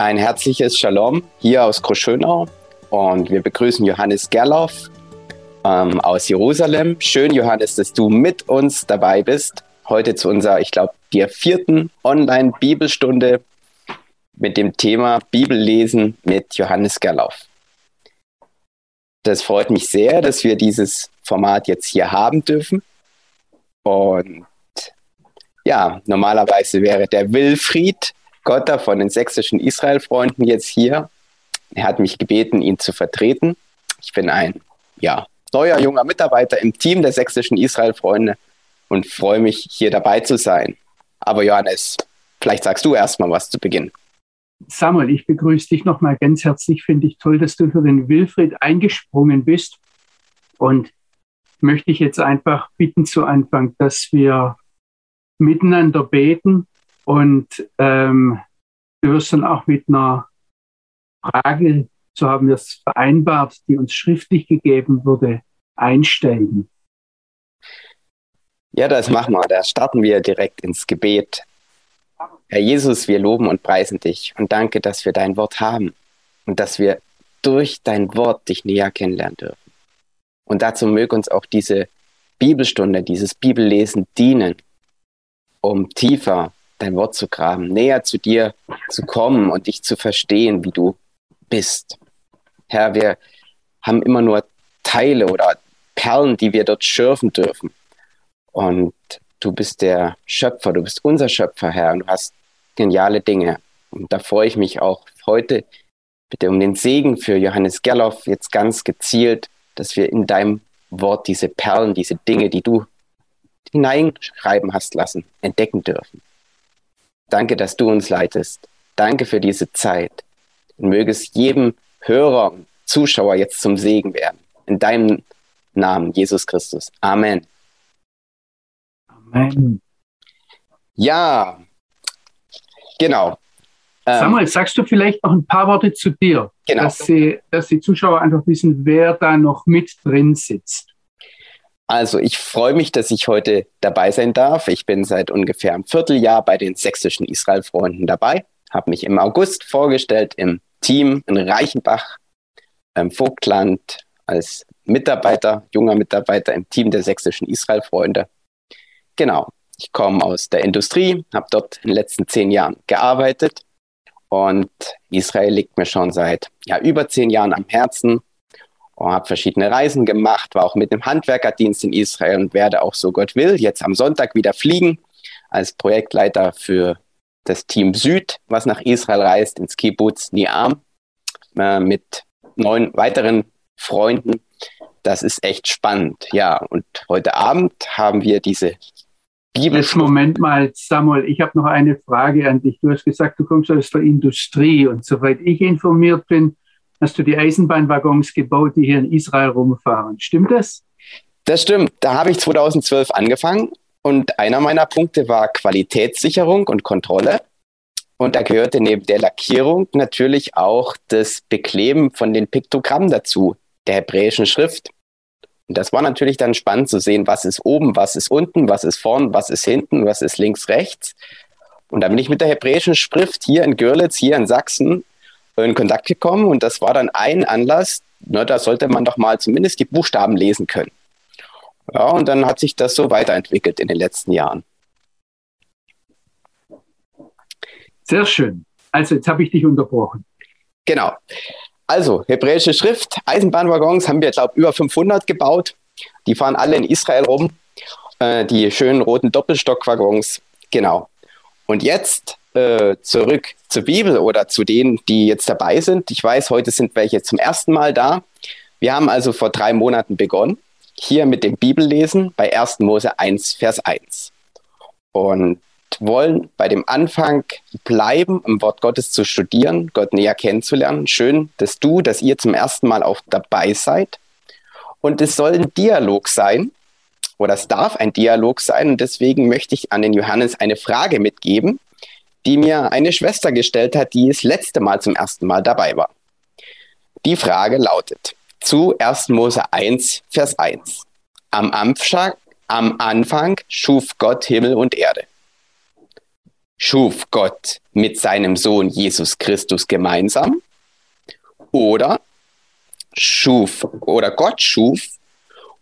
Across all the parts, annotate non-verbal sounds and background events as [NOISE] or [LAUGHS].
Ein herzliches Shalom hier aus Großschönau und wir begrüßen Johannes Gerloff ähm, aus Jerusalem. Schön, Johannes, dass du mit uns dabei bist. Heute zu unserer, ich glaube, der vierten Online-Bibelstunde mit dem Thema Bibellesen mit Johannes Gerloff. Das freut mich sehr, dass wir dieses Format jetzt hier haben dürfen. Und ja, normalerweise wäre der Wilfried Gotter von den sächsischen Israel-Freunden jetzt hier. Er hat mich gebeten, ihn zu vertreten. Ich bin ein ja, neuer junger Mitarbeiter im Team der sächsischen Israel-Freunde und freue mich, hier dabei zu sein. Aber Johannes, vielleicht sagst du erstmal was zu Beginn. Samuel, ich begrüße dich nochmal ganz herzlich. Finde ich toll, dass du für den Wilfried eingesprungen bist. Und möchte ich jetzt einfach bitten zu Anfang, dass wir miteinander beten und ähm, wir wirst dann auch mit einer Frage, so haben wir es vereinbart, die uns schriftlich gegeben wurde, einsteigen. Ja, das machen wir. Da starten wir direkt ins Gebet. Herr Jesus, wir loben und preisen dich und danke, dass wir dein Wort haben und dass wir durch dein Wort dich näher kennenlernen dürfen. Und dazu möge uns auch diese Bibelstunde, dieses Bibellesen dienen, um tiefer dein Wort zu graben, näher zu dir zu kommen und dich zu verstehen, wie du bist. Herr, wir haben immer nur Teile oder Perlen, die wir dort schürfen dürfen. Und du bist der Schöpfer, du bist unser Schöpfer, Herr, und du hast geniale Dinge. Und da freue ich mich auch heute bitte um den Segen für Johannes Gerloff jetzt ganz gezielt, dass wir in deinem Wort diese Perlen, diese Dinge, die du hineinschreiben hast lassen, entdecken dürfen. Danke, dass du uns leitest. Danke für diese Zeit. Und möge es jedem Hörer und Zuschauer jetzt zum Segen werden. In deinem Namen, Jesus Christus. Amen. Amen. Ja, genau. Ähm, Samuel, sagst du vielleicht noch ein paar Worte zu dir, genau. dass, sie, dass die Zuschauer einfach wissen, wer da noch mit drin sitzt? Also ich freue mich, dass ich heute dabei sein darf. Ich bin seit ungefähr einem Vierteljahr bei den sächsischen Israel-Freunden dabei, habe mich im August vorgestellt im Team in Reichenbach, im Vogtland, als Mitarbeiter, junger Mitarbeiter im Team der sächsischen Israel-Freunde. Genau, ich komme aus der Industrie, habe dort in den letzten zehn Jahren gearbeitet und Israel liegt mir schon seit ja, über zehn Jahren am Herzen habe verschiedene Reisen gemacht, war auch mit dem Handwerkerdienst in Israel und werde auch, so Gott will, jetzt am Sonntag wieder fliegen als Projektleiter für das Team Süd, was nach Israel reist, ins Kibbutz Niam äh, mit neun weiteren Freunden. Das ist echt spannend, ja. Und heute Abend haben wir diese Bibel. Moment mal, Samuel, ich habe noch eine Frage an dich. Du hast gesagt, du kommst aus der Industrie und soweit ich informiert bin, hast du die Eisenbahnwaggons gebaut, die hier in Israel rumfahren. Stimmt das? Das stimmt. Da habe ich 2012 angefangen und einer meiner Punkte war Qualitätssicherung und Kontrolle. Und da gehörte neben der Lackierung natürlich auch das Bekleben von den Piktogrammen dazu, der hebräischen Schrift. Und das war natürlich dann spannend zu sehen, was ist oben, was ist unten, was ist vorn, was ist hinten, was ist links, rechts. Und da bin ich mit der hebräischen Schrift hier in Görlitz, hier in Sachsen, in Kontakt gekommen und das war dann ein Anlass, na, da sollte man doch mal zumindest die Buchstaben lesen können. Ja, und dann hat sich das so weiterentwickelt in den letzten Jahren. Sehr schön. Also jetzt habe ich dich unterbrochen. Genau. Also hebräische Schrift, Eisenbahnwaggons haben wir, glaube ich, über 500 gebaut. Die fahren alle in Israel rum. Äh, die schönen roten Doppelstockwaggons. Genau. Und jetzt äh, zurück zur Bibel oder zu denen, die jetzt dabei sind. Ich weiß, heute sind welche zum ersten Mal da. Wir haben also vor drei Monaten begonnen, hier mit dem Bibellesen bei 1. Mose 1, Vers 1. Und wollen bei dem Anfang bleiben, im Wort Gottes zu studieren, Gott näher kennenzulernen. Schön, dass du, dass ihr zum ersten Mal auch dabei seid. Und es soll ein Dialog sein, oder es darf ein Dialog sein. Und deswegen möchte ich an den Johannes eine Frage mitgeben, die mir eine Schwester gestellt hat, die das letzte Mal zum ersten Mal dabei war. Die Frage lautet zu 1. Mose 1, Vers 1. Am Anfang, am Anfang schuf Gott Himmel und Erde. schuf Gott mit seinem Sohn Jesus Christus gemeinsam oder schuf oder Gott schuf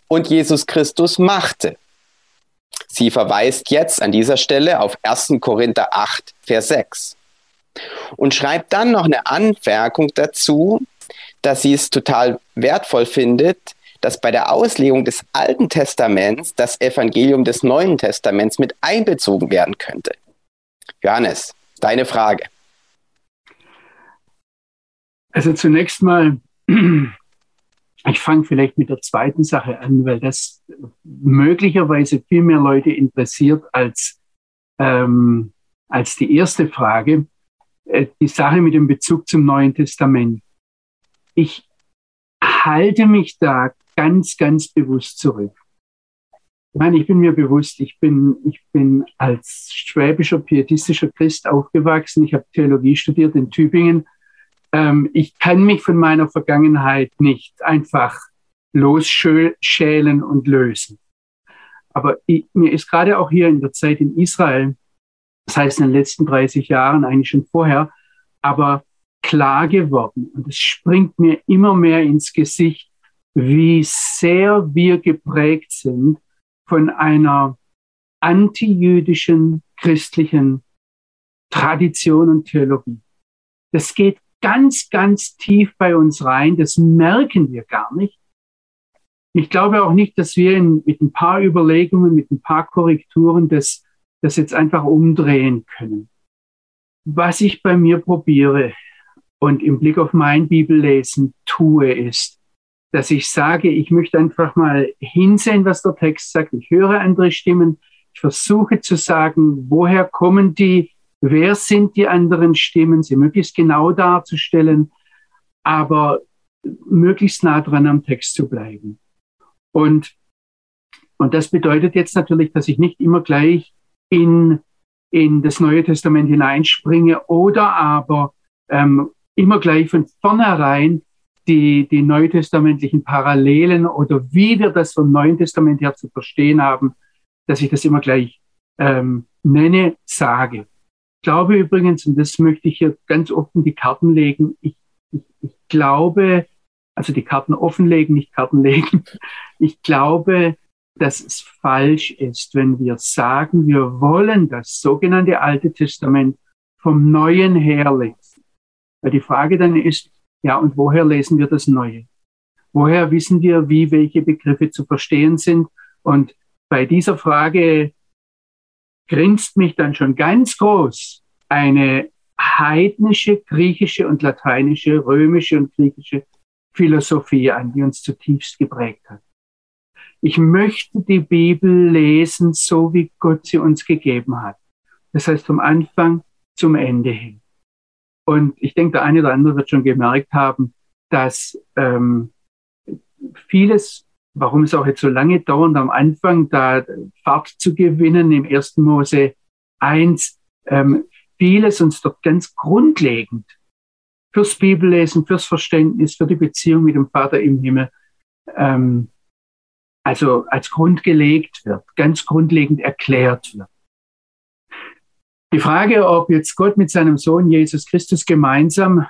und Jesus Christus machte. Sie verweist jetzt an dieser Stelle auf 1. Korinther 8, Vers 6 und schreibt dann noch eine Anmerkung dazu, dass sie es total wertvoll findet, dass bei der Auslegung des Alten Testaments das Evangelium des Neuen Testaments mit einbezogen werden könnte. Johannes, deine Frage. Also zunächst mal, [CLEARS THROAT] ich fange vielleicht mit der zweiten Sache an, weil das möglicherweise viel mehr Leute interessiert als, ähm, als die erste Frage. Äh, die Sache mit dem Bezug zum Neuen Testament. Ich halte mich da ganz, ganz bewusst zurück. Ich meine, ich bin mir bewusst, ich bin, ich bin als schwäbischer, pietistischer Christ aufgewachsen. Ich habe Theologie studiert in Tübingen. Ähm, ich kann mich von meiner Vergangenheit nicht einfach losschälen und lösen. Aber ich, mir ist gerade auch hier in der Zeit in Israel, das heißt in den letzten 30 Jahren, eigentlich schon vorher, aber klar geworden. Und es springt mir immer mehr ins Gesicht, wie sehr wir geprägt sind von einer antijüdischen christlichen Tradition und Theologie. Das geht ganz, ganz tief bei uns rein. Das merken wir gar nicht. Ich glaube auch nicht, dass wir in, mit ein paar Überlegungen, mit ein paar Korrekturen das, das jetzt einfach umdrehen können. Was ich bei mir probiere und im Blick auf mein Bibellesen tue, ist, dass ich sage, ich möchte einfach mal hinsehen, was der Text sagt. Ich höre andere Stimmen. Ich versuche zu sagen, woher kommen die? Wer sind die anderen Stimmen? Sie möglichst genau darzustellen, aber möglichst nah dran am Text zu bleiben. Und, und das bedeutet jetzt natürlich, dass ich nicht immer gleich in, in das Neue Testament hineinspringe oder aber ähm, immer gleich von vornherein die, die neutestamentlichen Parallelen oder wie wir das vom Neuen Testament her zu verstehen haben, dass ich das immer gleich ähm, nenne, sage. Ich glaube übrigens, und das möchte ich hier ganz offen die Karten legen, ich, ich, ich glaube, also die Karten offenlegen, nicht Karten [LAUGHS] legen, ich glaube, dass es falsch ist, wenn wir sagen, wir wollen das sogenannte Alte Testament vom Neuen her lesen. Weil die Frage dann ist, ja, und woher lesen wir das Neue? Woher wissen wir, wie welche Begriffe zu verstehen sind? Und bei dieser Frage grinst mich dann schon ganz groß eine heidnische, griechische und lateinische, römische und griechische Philosophie an, die uns zutiefst geprägt hat. Ich möchte die Bibel lesen, so wie Gott sie uns gegeben hat. Das heißt, vom Anfang zum Ende hin. Und ich denke, der eine oder andere wird schon gemerkt haben, dass ähm, vieles, warum es auch jetzt so lange dauert, am Anfang da Fahrt zu gewinnen im ersten Mose 1, ähm, vieles uns dort ganz grundlegend fürs Bibellesen, fürs Verständnis, für die Beziehung mit dem Vater im Himmel, ähm, also als Grund gelegt wird, ganz grundlegend erklärt wird. Die Frage, ob jetzt Gott mit seinem Sohn Jesus Christus gemeinsam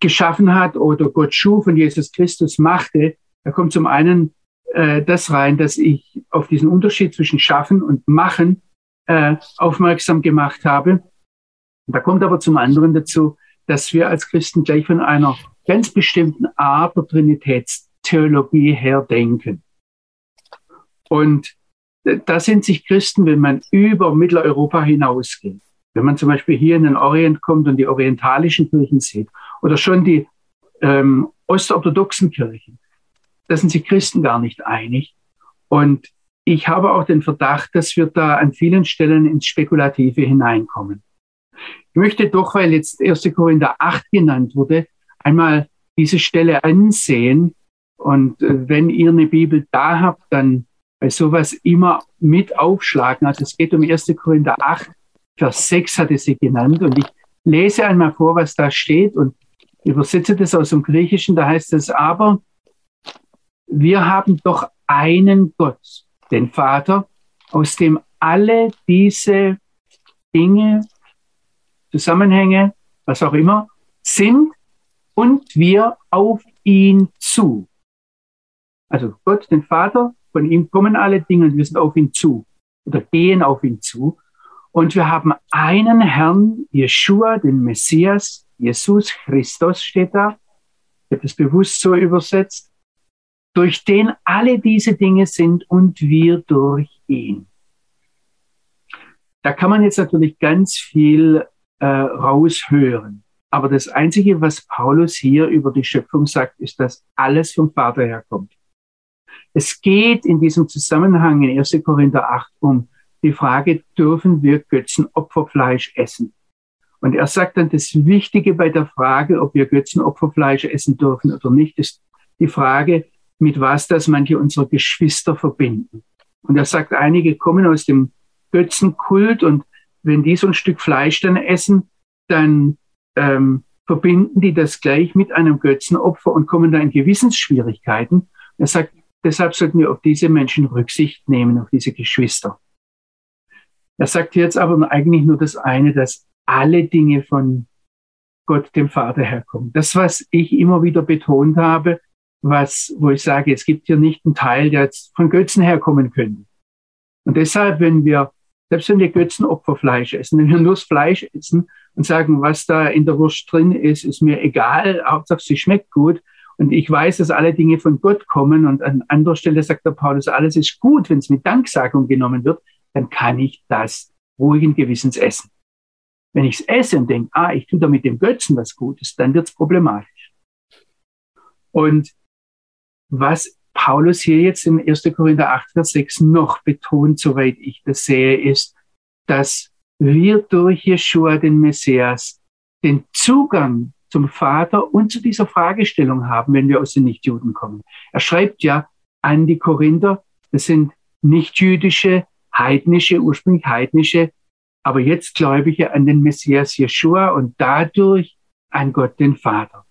geschaffen hat oder Gott schuf und Jesus Christus machte, da kommt zum einen äh, das rein, dass ich auf diesen Unterschied zwischen Schaffen und Machen äh, aufmerksam gemacht habe. Da kommt aber zum anderen dazu, dass wir als Christen gleich von einer ganz bestimmten Art der Trinitätstheologie her denken. Und da sind sich Christen, wenn man über Mitteleuropa hinausgeht, wenn man zum Beispiel hier in den Orient kommt und die orientalischen Kirchen sieht oder schon die ähm, ostorthodoxen Kirchen, da sind sich Christen gar nicht einig. Und ich habe auch den Verdacht, dass wir da an vielen Stellen ins Spekulative hineinkommen. Ich möchte doch, weil jetzt 1. Korinther 8 genannt wurde, einmal diese Stelle ansehen. Und äh, wenn ihr eine Bibel da habt, dann bei sowas immer mit aufschlagen. Also es geht um 1. Korinther 8, Vers 6 hatte sie genannt. Und ich lese einmal vor, was da steht und übersetze das aus dem Griechischen. Da heißt es aber, wir haben doch einen Gott, den Vater, aus dem alle diese Dinge Zusammenhänge, was auch immer, sind und wir auf ihn zu. Also Gott, den Vater, von ihm kommen alle Dinge und wir sind auf ihn zu oder gehen auf ihn zu. Und wir haben einen Herrn, Jeshua, den Messias, Jesus Christus steht da. Ich habe das bewusst so übersetzt, durch den alle diese Dinge sind und wir durch ihn. Da kann man jetzt natürlich ganz viel äh, raushören. Aber das Einzige, was Paulus hier über die Schöpfung sagt, ist, dass alles vom Vater herkommt. Es geht in diesem Zusammenhang in 1. Korinther 8 um die Frage, dürfen wir Götzenopferfleisch essen? Und er sagt dann, das Wichtige bei der Frage, ob wir Götzenopferfleisch essen dürfen oder nicht, ist die Frage, mit was das manche unserer Geschwister verbinden. Und er sagt, einige kommen aus dem Götzenkult und wenn die so ein Stück Fleisch dann essen, dann ähm, verbinden die das gleich mit einem Götzenopfer und kommen da in Gewissensschwierigkeiten. Er sagt, deshalb sollten wir auf diese Menschen Rücksicht nehmen, auf diese Geschwister. Er sagt jetzt aber eigentlich nur das eine, dass alle Dinge von Gott, dem Vater, herkommen. Das, was ich immer wieder betont habe, was, wo ich sage, es gibt hier nicht einen Teil, der jetzt von Götzen herkommen könnte. Und deshalb, wenn wir, selbst wenn wir Götzenopferfleisch essen, wenn wir nur das Fleisch essen und sagen, was da in der Wurst drin ist, ist mir egal, Hauptsache sie schmeckt gut. Und ich weiß, dass alle Dinge von Gott kommen. Und an anderer Stelle sagt der Paulus, alles ist gut, wenn es mit Danksagung genommen wird, dann kann ich das ruhigen Gewissens essen. Wenn ich es esse und denke, ah, ich tue da mit dem Götzen was Gutes, dann wird es problematisch. Und was Paulus hier jetzt in 1. Korinther 8, Vers 6 noch betont, soweit ich das sehe, ist, dass wir durch Jeshua, den Messias, den Zugang zum Vater und zu dieser Fragestellung haben, wenn wir aus den Nichtjuden kommen. Er schreibt ja an die Korinther, das sind nichtjüdische, heidnische, ursprünglich heidnische, aber jetzt Gläubige an den Messias Jeshua und dadurch an Gott den Vater.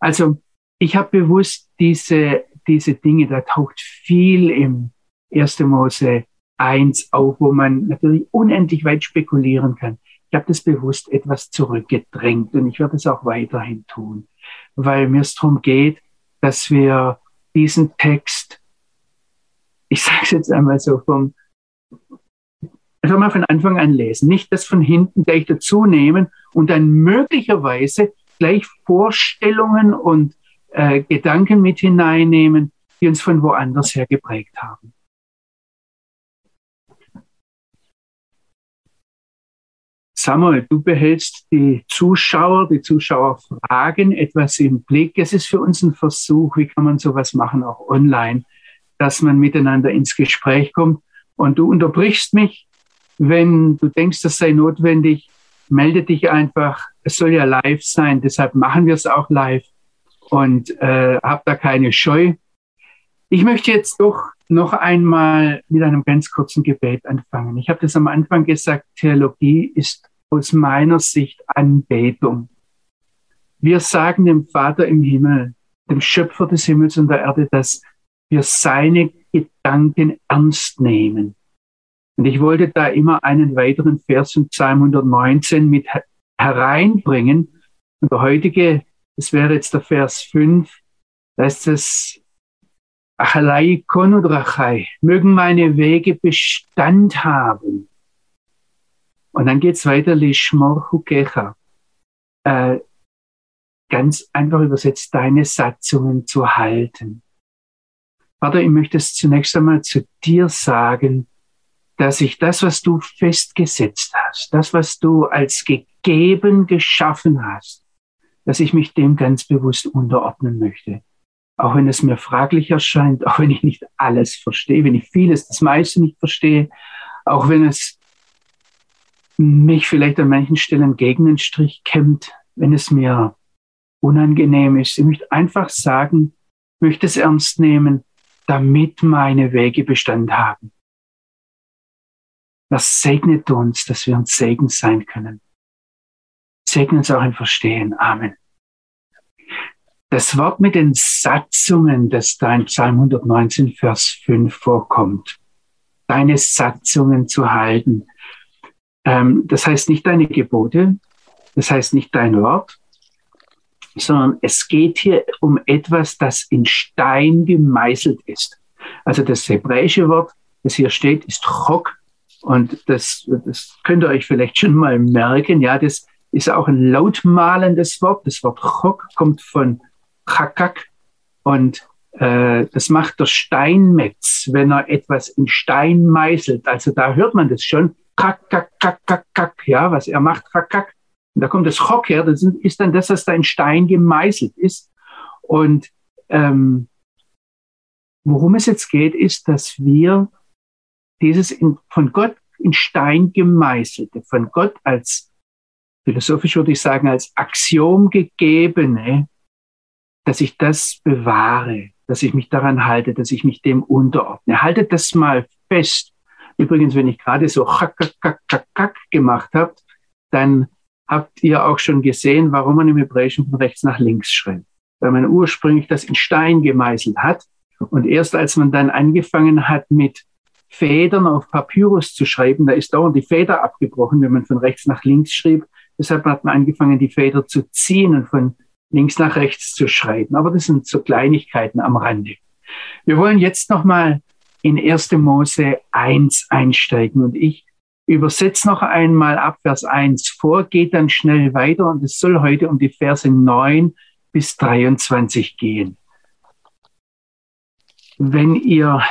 Also ich habe bewusst diese, diese Dinge, da taucht viel im 1. Mose 1 auf, wo man natürlich unendlich weit spekulieren kann. Ich habe das bewusst etwas zurückgedrängt und ich werde es auch weiterhin tun, weil mir es darum geht, dass wir diesen Text, ich sage es jetzt einmal so, vom, einfach mal von Anfang an lesen, nicht das von hinten gleich dazu nehmen und dann möglicherweise gleich Vorstellungen und äh, Gedanken mit hineinnehmen, die uns von woanders her geprägt haben. Samuel, du behältst die Zuschauer, die Zuschauerfragen etwas im Blick. Es ist für uns ein Versuch, wie kann man sowas machen, auch online, dass man miteinander ins Gespräch kommt. Und du unterbrichst mich, wenn du denkst, das sei notwendig, melde dich einfach. Es soll ja live sein, deshalb machen wir es auch live und äh, habe da keine Scheu. Ich möchte jetzt doch noch einmal mit einem ganz kurzen Gebet anfangen. Ich habe das am Anfang gesagt, Theologie ist aus meiner Sicht Anbetung. Wir sagen dem Vater im Himmel, dem Schöpfer des Himmels und der Erde, dass wir seine Gedanken ernst nehmen. Und ich wollte da immer einen weiteren Vers in Psalm 119 mit hereinbringen. Und der heutige das wäre jetzt der Vers 5. Da ist es, Achalai konudrachai, mögen meine Wege Bestand haben. Und dann geht's weiter, Lishmor hukecha. Äh, ganz einfach übersetzt, deine Satzungen zu halten. Vater, ich möchte es zunächst einmal zu dir sagen, dass ich das, was du festgesetzt hast, das, was du als gegeben geschaffen hast, dass ich mich dem ganz bewusst unterordnen möchte. Auch wenn es mir fraglich erscheint, auch wenn ich nicht alles verstehe, wenn ich vieles, das meiste nicht verstehe, auch wenn es mich vielleicht an manchen Stellen gegen den Strich kämmt, wenn es mir unangenehm ist. Ich möchte einfach sagen, möchte es ernst nehmen, damit meine Wege Bestand haben. Das segnet uns, dass wir uns Segen sein können. Segne uns auch ein Verstehen. Amen. Das Wort mit den Satzungen, das da in Psalm 119, Vers 5 vorkommt, deine Satzungen zu halten. Ähm, das heißt nicht deine Gebote, das heißt nicht dein Wort, sondern es geht hier um etwas, das in Stein gemeißelt ist. Also das hebräische Wort, das hier steht, ist Chok. Und das, das könnt ihr euch vielleicht schon mal merken. Ja, das ist auch ein lautmalendes Wort. Das Wort Chok kommt von Chakak und äh, das macht der Steinmetz, wenn er etwas in Stein meißelt. Also da hört man das schon. Kak, kak, kak, kak, kak, ja, was er macht, kak, kak. Und da kommt das Chok her, das ist dann das, was da in Stein gemeißelt ist. Und ähm, worum es jetzt geht, ist, dass wir dieses in, von Gott in Stein gemeißelte, von Gott als, philosophisch würde ich sagen, als Axiom gegebene, dass ich das bewahre, dass ich mich daran halte, dass ich mich dem unterordne. Haltet das mal fest. Übrigens, wenn ich gerade so kack, kack, kack, kack gemacht habe, dann habt ihr auch schon gesehen, warum man im Hebräischen von rechts nach links schreibt. Weil man ursprünglich das in Stein gemeißelt hat. Und erst als man dann angefangen hat, mit Federn auf Papyrus zu schreiben, da ist dauernd die Feder abgebrochen, wenn man von rechts nach links schrieb. Deshalb hat man angefangen, die Feder zu ziehen und von links nach rechts zu schreiben. Aber das sind so Kleinigkeiten am Rande. Wir wollen jetzt nochmal in 1. Mose 1 einsteigen und ich übersetze noch einmal ab Vers 1 vor, geht dann schnell weiter und es soll heute um die Verse 9 bis 23 gehen. Wenn ihr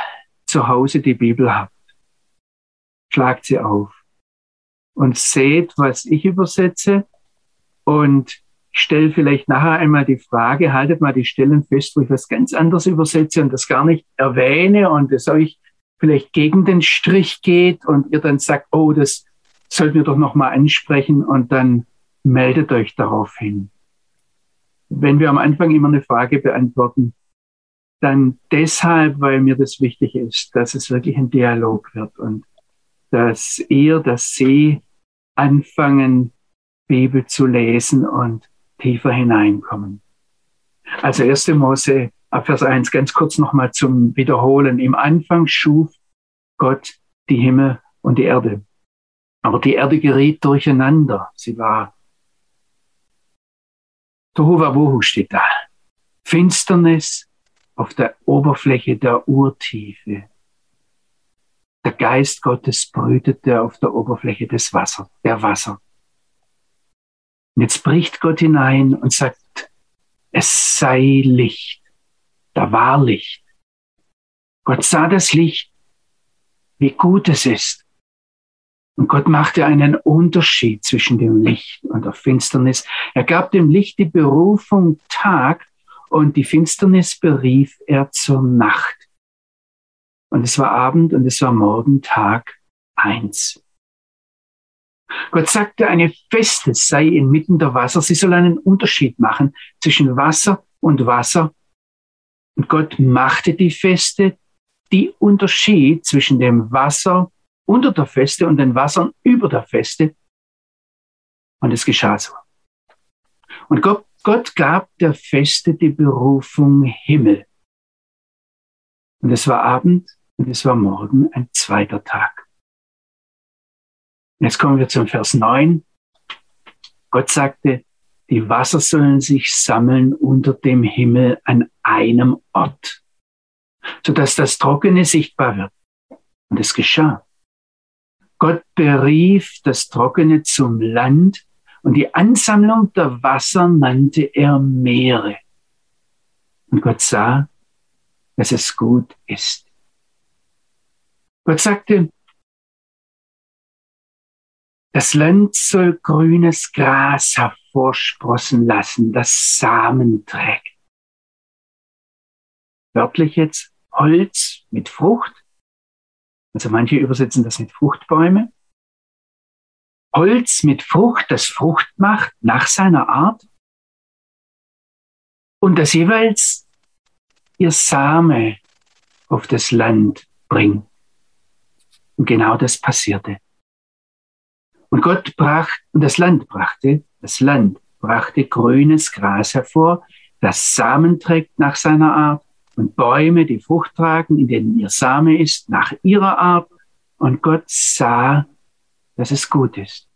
zu Hause die Bibel habt, schlagt sie auf und seht, was ich übersetze und stelle vielleicht nachher einmal die Frage, haltet mal die Stellen fest, wo ich was ganz anderes übersetze und das gar nicht erwähne und es euch vielleicht gegen den Strich geht und ihr dann sagt, oh, das sollten wir doch nochmal ansprechen und dann meldet euch darauf hin. Wenn wir am Anfang immer eine Frage beantworten, dann deshalb, weil mir das wichtig ist, dass es wirklich ein Dialog wird und dass ihr, dass sie anfangen, Bibel zu lesen und tiefer hineinkommen. Also 1. Mose Vers 1 ganz kurz nochmal zum Wiederholen. Im Anfang schuf Gott die Himmel und die Erde. Aber die Erde geriet durcheinander. Sie war Tohuwabohu steht da. Finsternis auf der Oberfläche der Urtiefe. Der Geist Gottes brütete auf der Oberfläche des Wassers, der Wasser. Und jetzt bricht Gott hinein und sagt, es sei Licht. Da war Licht. Gott sah das Licht, wie gut es ist. Und Gott machte einen Unterschied zwischen dem Licht und der Finsternis. Er gab dem Licht die Berufung Tag und die Finsternis berief er zur Nacht. Und es war Abend und es war Morgen Tag eins. Gott sagte, eine Feste sei inmitten der Wasser. Sie soll einen Unterschied machen zwischen Wasser und Wasser und Gott machte die Feste, die Unterschied zwischen dem Wasser unter der Feste und den Wassern über der Feste. Und es geschah so. Und Gott, Gott gab der Feste die Berufung Himmel. Und es war Abend und es war Morgen ein zweiter Tag. Jetzt kommen wir zum Vers 9. Gott sagte, die Wasser sollen sich sammeln unter dem Himmel an einem Ort, sodass das Trockene sichtbar wird. Und es geschah. Gott berief das Trockene zum Land und die Ansammlung der Wasser nannte er Meere. Und Gott sah, dass es gut ist. Gott sagte, das Land soll grünes Gras hervorsprossen lassen, das Samen trägt. Wörtlich jetzt Holz mit Frucht. Also manche übersetzen das mit Fruchtbäume. Holz mit Frucht, das Frucht macht nach seiner Art. Und das jeweils ihr Same auf das Land bringt. Und genau das passierte. Und Gott brachte, und das Land brachte, das Land brachte grünes Gras hervor, das Samen trägt nach seiner Art und Bäume, die Frucht tragen, in denen ihr Same ist, nach ihrer Art. Und Gott sah, dass es gut ist.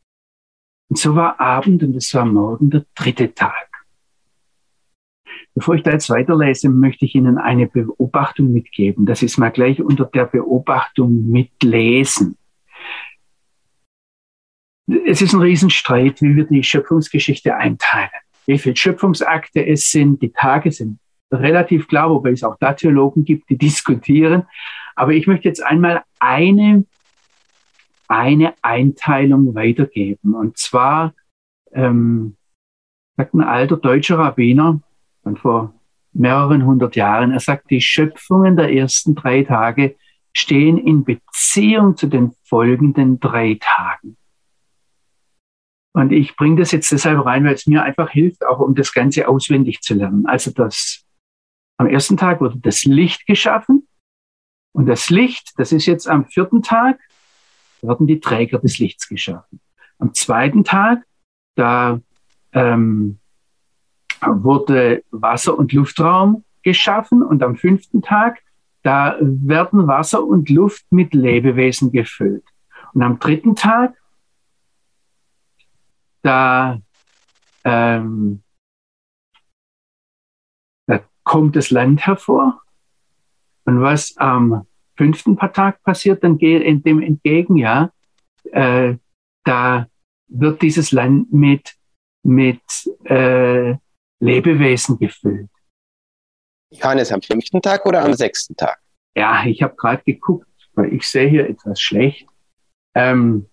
Und so war Abend und es war morgen der dritte Tag. Bevor ich da jetzt weiterlese, möchte ich Ihnen eine Beobachtung mitgeben. Das ist mal gleich unter der Beobachtung mitlesen. Es ist ein Riesenstreit, wie wir die Schöpfungsgeschichte einteilen. Wie viele Schöpfungsakte es sind, die Tage sind relativ klar, wobei es auch da Theologen gibt, die [LAUGHS] diskutieren. Aber ich möchte jetzt einmal eine, eine Einteilung weitergeben. Und zwar ähm, sagt ein alter deutscher Rabbiner von vor mehreren hundert Jahren, er sagt, die Schöpfungen der ersten drei Tage stehen in Beziehung zu den folgenden drei Tagen. Und ich bringe das jetzt deshalb rein, weil es mir einfach hilft, auch um das Ganze auswendig zu lernen. Also das am ersten Tag wurde das Licht geschaffen. Und das Licht, das ist jetzt am vierten Tag, werden die Träger des Lichts geschaffen. Am zweiten Tag, da ähm, wurde Wasser und Luftraum geschaffen. Und am fünften Tag, da werden Wasser und Luft mit Lebewesen gefüllt. Und am dritten Tag, da ähm, kommt das Land hervor. Und was am fünften Tag passiert, dann geht in dem entgegen, ja, äh, da wird dieses Land mit, mit äh, Lebewesen gefüllt. Johannes, am fünften Tag oder am sechsten Tag? Ja, ich habe gerade geguckt, weil ich sehe hier etwas schlecht. Ähm,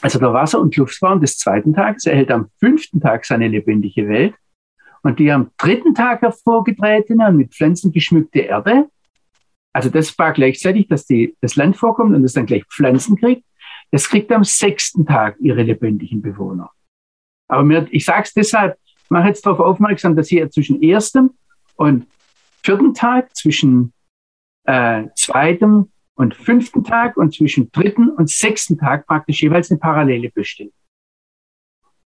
also der Wasser- und Luftraum des zweiten Tages erhält am fünften Tag seine lebendige Welt und die am dritten Tag hervorgetretene und mit Pflanzen geschmückte Erde, also das war gleichzeitig, dass die, das Land vorkommt und es dann gleich Pflanzen kriegt, das kriegt am sechsten Tag ihre lebendigen Bewohner. Aber mir, ich sage es deshalb, mache jetzt darauf aufmerksam, dass hier zwischen erstem und vierten Tag, zwischen äh, zweitem und fünften Tag und zwischen dritten und sechsten Tag praktisch jeweils eine Parallele besteht.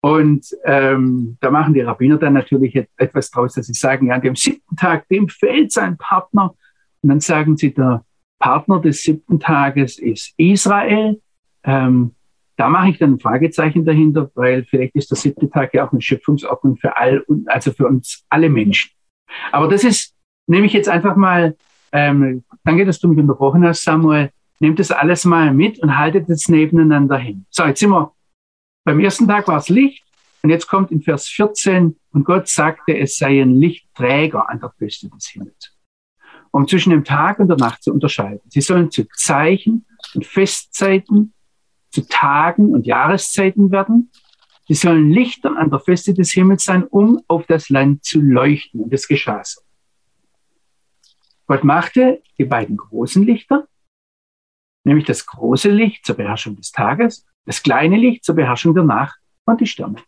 Und ähm, da machen die Rabbiner dann natürlich etwas draus, dass sie sagen, ja, an dem siebten Tag, dem fehlt sein Partner. Und dann sagen sie, der Partner des siebten Tages ist Israel. Ähm, da mache ich dann ein Fragezeichen dahinter, weil vielleicht ist der siebte Tag ja auch eine Schöpfungsordnung für all, also für uns alle Menschen. Aber das ist, nehme ich jetzt einfach mal, ähm, danke, dass du mich unterbrochen hast, Samuel, nehmt das alles mal mit und haltet es nebeneinander hin. So, jetzt sind wir beim ersten Tag war es Licht und jetzt kommt in Vers 14, und Gott sagte, es sei ein Lichtträger an der Küste des Himmels, um zwischen dem Tag und der Nacht zu unterscheiden. Sie sollen zu Zeichen und Festzeiten, zu Tagen und Jahreszeiten werden. Sie sollen Lichter an der Feste des Himmels sein, um auf das Land zu leuchten. Und das geschah so. Gott machte die beiden großen Lichter, nämlich das große Licht zur Beherrschung des Tages das kleine Licht zur Beherrschung der Nacht und die Sterne.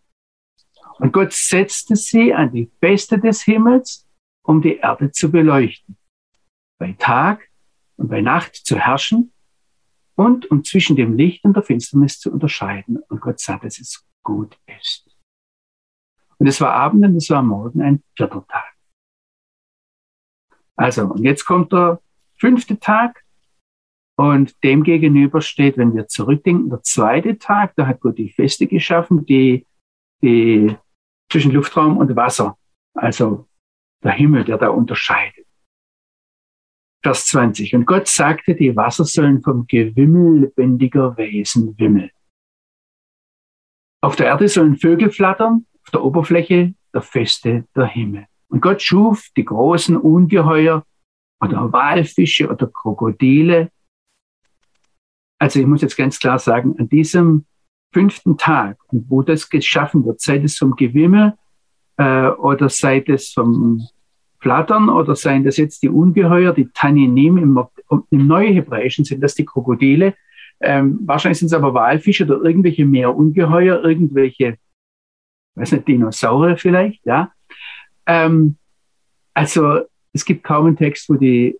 Und Gott setzte sie an die Feste des Himmels, um die Erde zu beleuchten, bei Tag und bei Nacht zu herrschen und um zwischen dem Licht und der Finsternis zu unterscheiden. Und Gott sah, dass es gut ist. Und es war Abend und es war Morgen ein vierter Tag. Also, und jetzt kommt der fünfte Tag und dem gegenüber steht, wenn wir zurückdenken, der zweite Tag, da hat Gott die Feste geschaffen, die, die zwischen Luftraum und Wasser, also der Himmel, der da unterscheidet. Vers 20. Und Gott sagte, die Wasser sollen vom Gewimmel lebendiger Wesen wimmeln. Auf der Erde sollen Vögel flattern, auf der Oberfläche der Feste der Himmel. Und Gott schuf die großen Ungeheuer oder Walfische oder Krokodile also ich muss jetzt ganz klar sagen, an diesem fünften Tag, wo das geschaffen wird, sei es vom Gewimmel äh, oder sei es vom Flattern oder seien das jetzt die Ungeheuer, die Tanninim, im, im Neuhebräischen sind das die Krokodile, ähm, wahrscheinlich sind es aber Walfische oder irgendwelche Meerungeheuer, irgendwelche, weiß nicht, Dinosaurier vielleicht, ja. Ähm, also es gibt kaum einen Text, wo die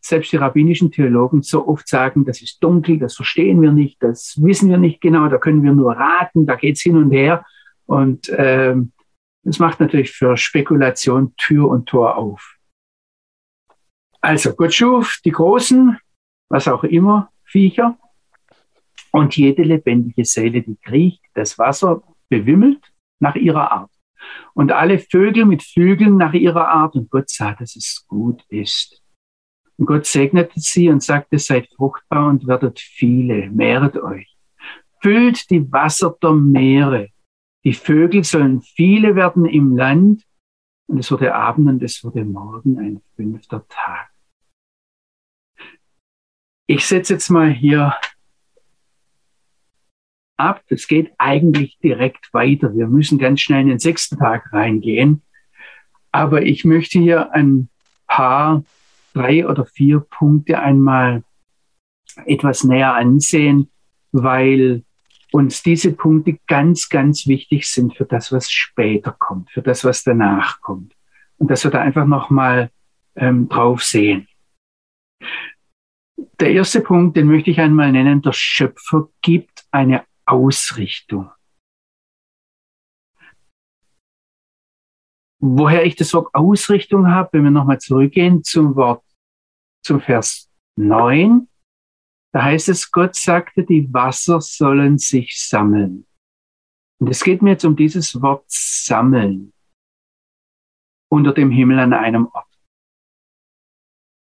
selbst die rabbinischen Theologen so oft sagen, das ist dunkel, das verstehen wir nicht, das wissen wir nicht genau, da können wir nur raten, da geht's hin und her. Und ähm, das macht natürlich für Spekulation Tür und Tor auf. Also Gott schuf die großen, was auch immer, Viecher. Und jede lebendige Seele, die kriecht, das Wasser bewimmelt nach ihrer Art. Und alle Vögel mit Flügeln nach ihrer Art. Und Gott sah, dass es gut ist. Und Gott segnete sie und sagte, seid fruchtbar und werdet viele, mehret euch. Füllt die Wasser der Meere. Die Vögel sollen viele werden im Land. Und es wurde Abend und es wurde Morgen ein fünfter Tag. Ich setze jetzt mal hier ab. Es geht eigentlich direkt weiter. Wir müssen ganz schnell in den sechsten Tag reingehen. Aber ich möchte hier ein paar, drei oder vier Punkte einmal etwas näher ansehen, weil uns diese Punkte ganz, ganz wichtig sind für das, was später kommt, für das, was danach kommt. Und dass wir da einfach nochmal ähm, drauf sehen. Der erste Punkt, den möchte ich einmal nennen, der Schöpfer gibt eine Ausrichtung. Woher ich das Wort Ausrichtung habe, wenn wir nochmal zurückgehen zum Wort, zum Vers 9, da heißt es, Gott sagte, die Wasser sollen sich sammeln. Und es geht mir jetzt um dieses Wort sammeln unter dem Himmel an einem Ort.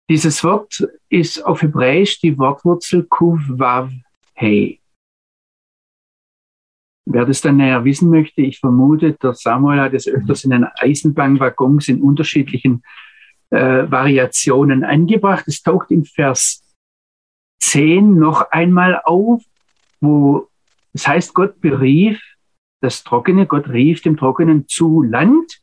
Dieses Wort ist auf Hebräisch die Wortwurzel kuv vav hey. Wer das dann näher wissen möchte, ich vermute, der Samuel hat es öfters in den Eisenbahnwaggons in unterschiedlichen äh, Variationen angebracht. Es taucht im Vers 10 noch einmal auf, wo es das heißt, Gott berief das Trockene, Gott rief dem Trockenen zu Land.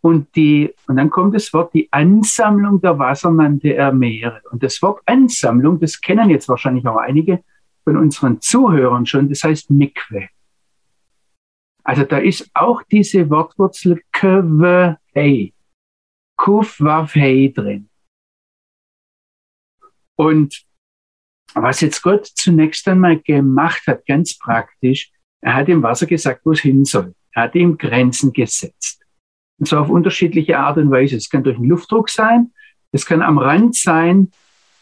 Und die, und dann kommt das Wort, die Ansammlung der Wasser nannte er Meere. Und das Wort Ansammlung, das kennen jetzt wahrscheinlich auch einige von unseren Zuhörern schon, das heißt Mikwe. Also da ist auch diese Wortwurzel köve hei, kuf waf hei drin. Und was jetzt Gott zunächst einmal gemacht hat, ganz praktisch, er hat dem Wasser gesagt, wo es hin soll. Er hat ihm Grenzen gesetzt. Und zwar auf unterschiedliche Art und Weise. Es kann durch einen Luftdruck sein, es kann am Rand sein,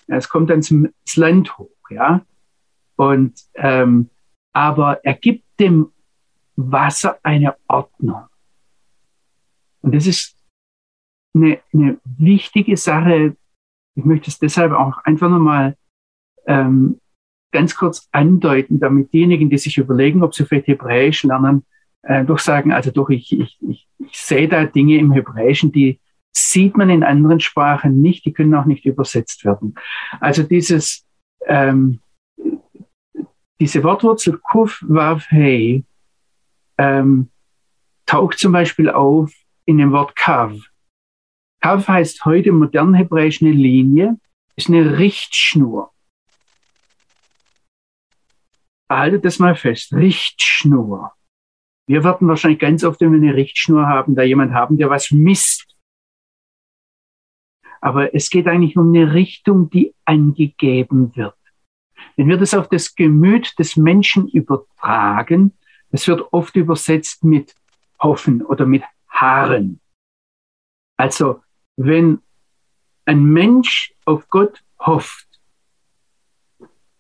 es kommt dann zum Land hoch, ja. Und ähm, aber er gibt dem Wasser eine Ordnung. Und das ist eine, eine wichtige Sache. Ich möchte es deshalb auch einfach nochmal ähm, ganz kurz andeuten, damit diejenigen, die sich überlegen, ob sie vielleicht Hebräisch lernen, äh, doch sagen, also doch, ich, ich, ich, ich sehe da Dinge im Hebräischen, die sieht man in anderen Sprachen nicht, die können auch nicht übersetzt werden. Also dieses, ähm, diese Wortwurzel kuf wav hey ähm, taucht zum Beispiel auf in dem Wort kav. Kav heißt heute im modernen Hebräisch eine Linie, ist eine Richtschnur. Haltet das mal fest, Richtschnur. Wir werden wahrscheinlich ganz oft, wenn wir eine Richtschnur haben, da jemand haben, der was misst. Aber es geht eigentlich um eine Richtung, die angegeben wird. Wenn wir das auf das Gemüt des Menschen übertragen, das wird oft übersetzt mit hoffen oder mit Haaren. Also wenn ein Mensch auf Gott hofft,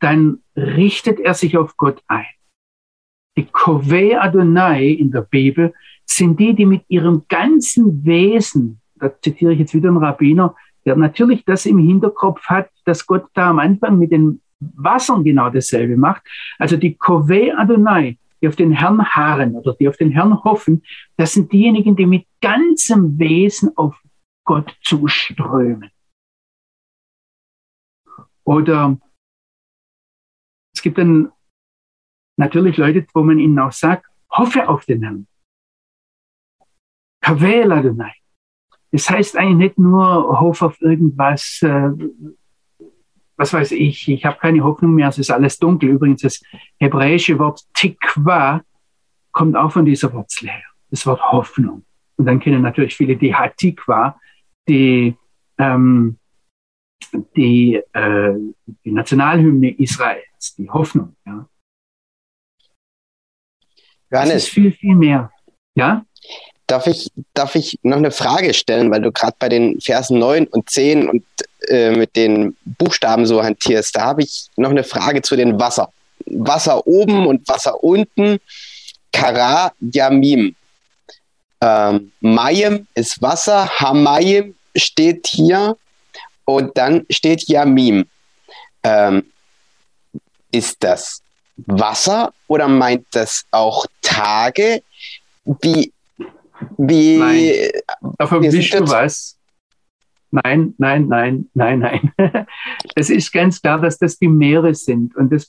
dann richtet er sich auf Gott ein. Die Kove Adonai in der Bibel sind die, die mit ihrem ganzen Wesen, da zitiere ich jetzt wieder einen Rabbiner, der natürlich das im Hinterkopf hat, dass Gott da am Anfang mit den Wassern genau dasselbe macht. Also die Kove Adonai, die auf den Herrn harren oder die auf den Herrn hoffen, das sind diejenigen, die mit ganzem Wesen auf Gott zuströmen. Oder es gibt dann natürlich Leute, wo man ihnen auch sagt, hoffe auf den Herrn. Kaveh Adonai. Das heißt eigentlich nicht nur, hoffe auf irgendwas, äh, was weiß ich, ich habe keine Hoffnung mehr, es ist alles dunkel. Übrigens, das hebräische Wort Tikva kommt auch von dieser Wurzel her, das Wort Hoffnung. Und dann kennen natürlich viele die Hatikwa, die, ähm, die, äh, die Nationalhymne Israels, die Hoffnung. Ja. Johannes, das ist viel, viel mehr. Ja? Darf ich, darf ich noch eine Frage stellen, weil du gerade bei den Versen 9 und 10 und äh, mit den Buchstaben so hantierst? Da habe ich noch eine Frage zu den Wasser. Wasser oben und Wasser unten. Kara Yamim. Ähm, Mayim ist Wasser, Hamayim steht hier und dann steht Yamim. Ähm, ist das Wasser oder meint das auch Tage? Wie, wie. Nein. Davon wisst du was? Nein, nein, nein, nein, nein. [LAUGHS] Es ist ganz klar, dass das die Meere sind und das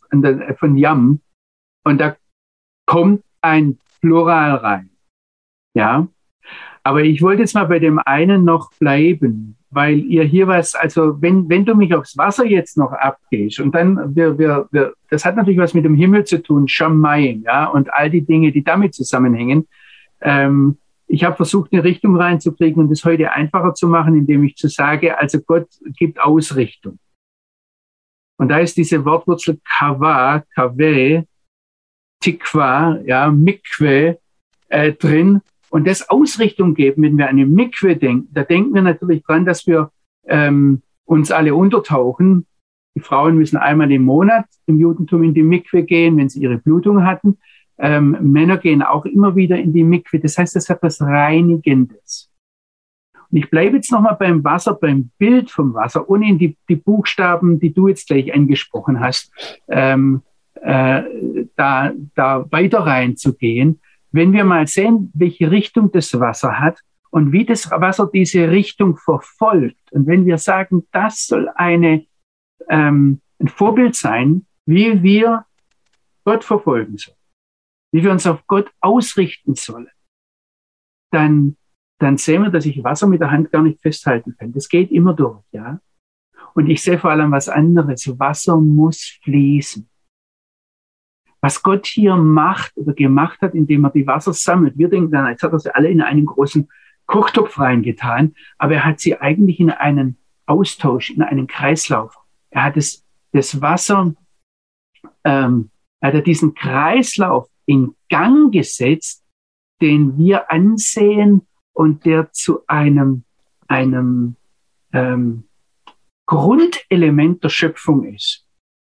von Yam. Und da kommt ein Plural rein. Ja. Aber ich wollte jetzt mal bei dem einen noch bleiben weil ihr hier was, also wenn, wenn du mich aufs Wasser jetzt noch abgehst und dann, wir, wir, wir, das hat natürlich was mit dem Himmel zu tun, Shamayim, ja, und all die Dinge, die damit zusammenhängen. Ähm, ich habe versucht, eine Richtung reinzukriegen und das heute einfacher zu machen, indem ich zu sage, also Gott gibt Ausrichtung. Und da ist diese Wortwurzel kava, kave, tikva, ja, mikwe äh, drin und das Ausrichtung geben, wenn wir an eine Mikwe denken, da denken wir natürlich dran, dass wir ähm, uns alle untertauchen. Die Frauen müssen einmal im Monat im Judentum in die Mikwe gehen, wenn sie ihre Blutung hatten. Ähm, Männer gehen auch immer wieder in die Mikwe. Das heißt, das hat was Reinigendes. Und ich bleibe jetzt nochmal beim Wasser, beim Bild vom Wasser, ohne in die, die Buchstaben, die du jetzt gleich angesprochen hast, ähm, äh, da, da weiter reinzugehen. Wenn wir mal sehen, welche Richtung das Wasser hat und wie das Wasser diese Richtung verfolgt, und wenn wir sagen, das soll eine, ähm, ein Vorbild sein, wie wir Gott verfolgen sollen, wie wir uns auf Gott ausrichten sollen, dann, dann sehen wir, dass ich Wasser mit der Hand gar nicht festhalten kann. Das geht immer durch, ja. Und ich sehe vor allem was anderes. Wasser muss fließen was Gott hier macht oder gemacht hat, indem er die Wasser sammelt. Wir denken dann, jetzt hat er sie alle in einen großen Kochtopf reingetan, aber er hat sie eigentlich in einen Austausch, in einen Kreislauf. Er hat es, das Wasser, ähm, er hat diesen Kreislauf in Gang gesetzt, den wir ansehen und der zu einem, einem ähm, Grundelement der Schöpfung ist.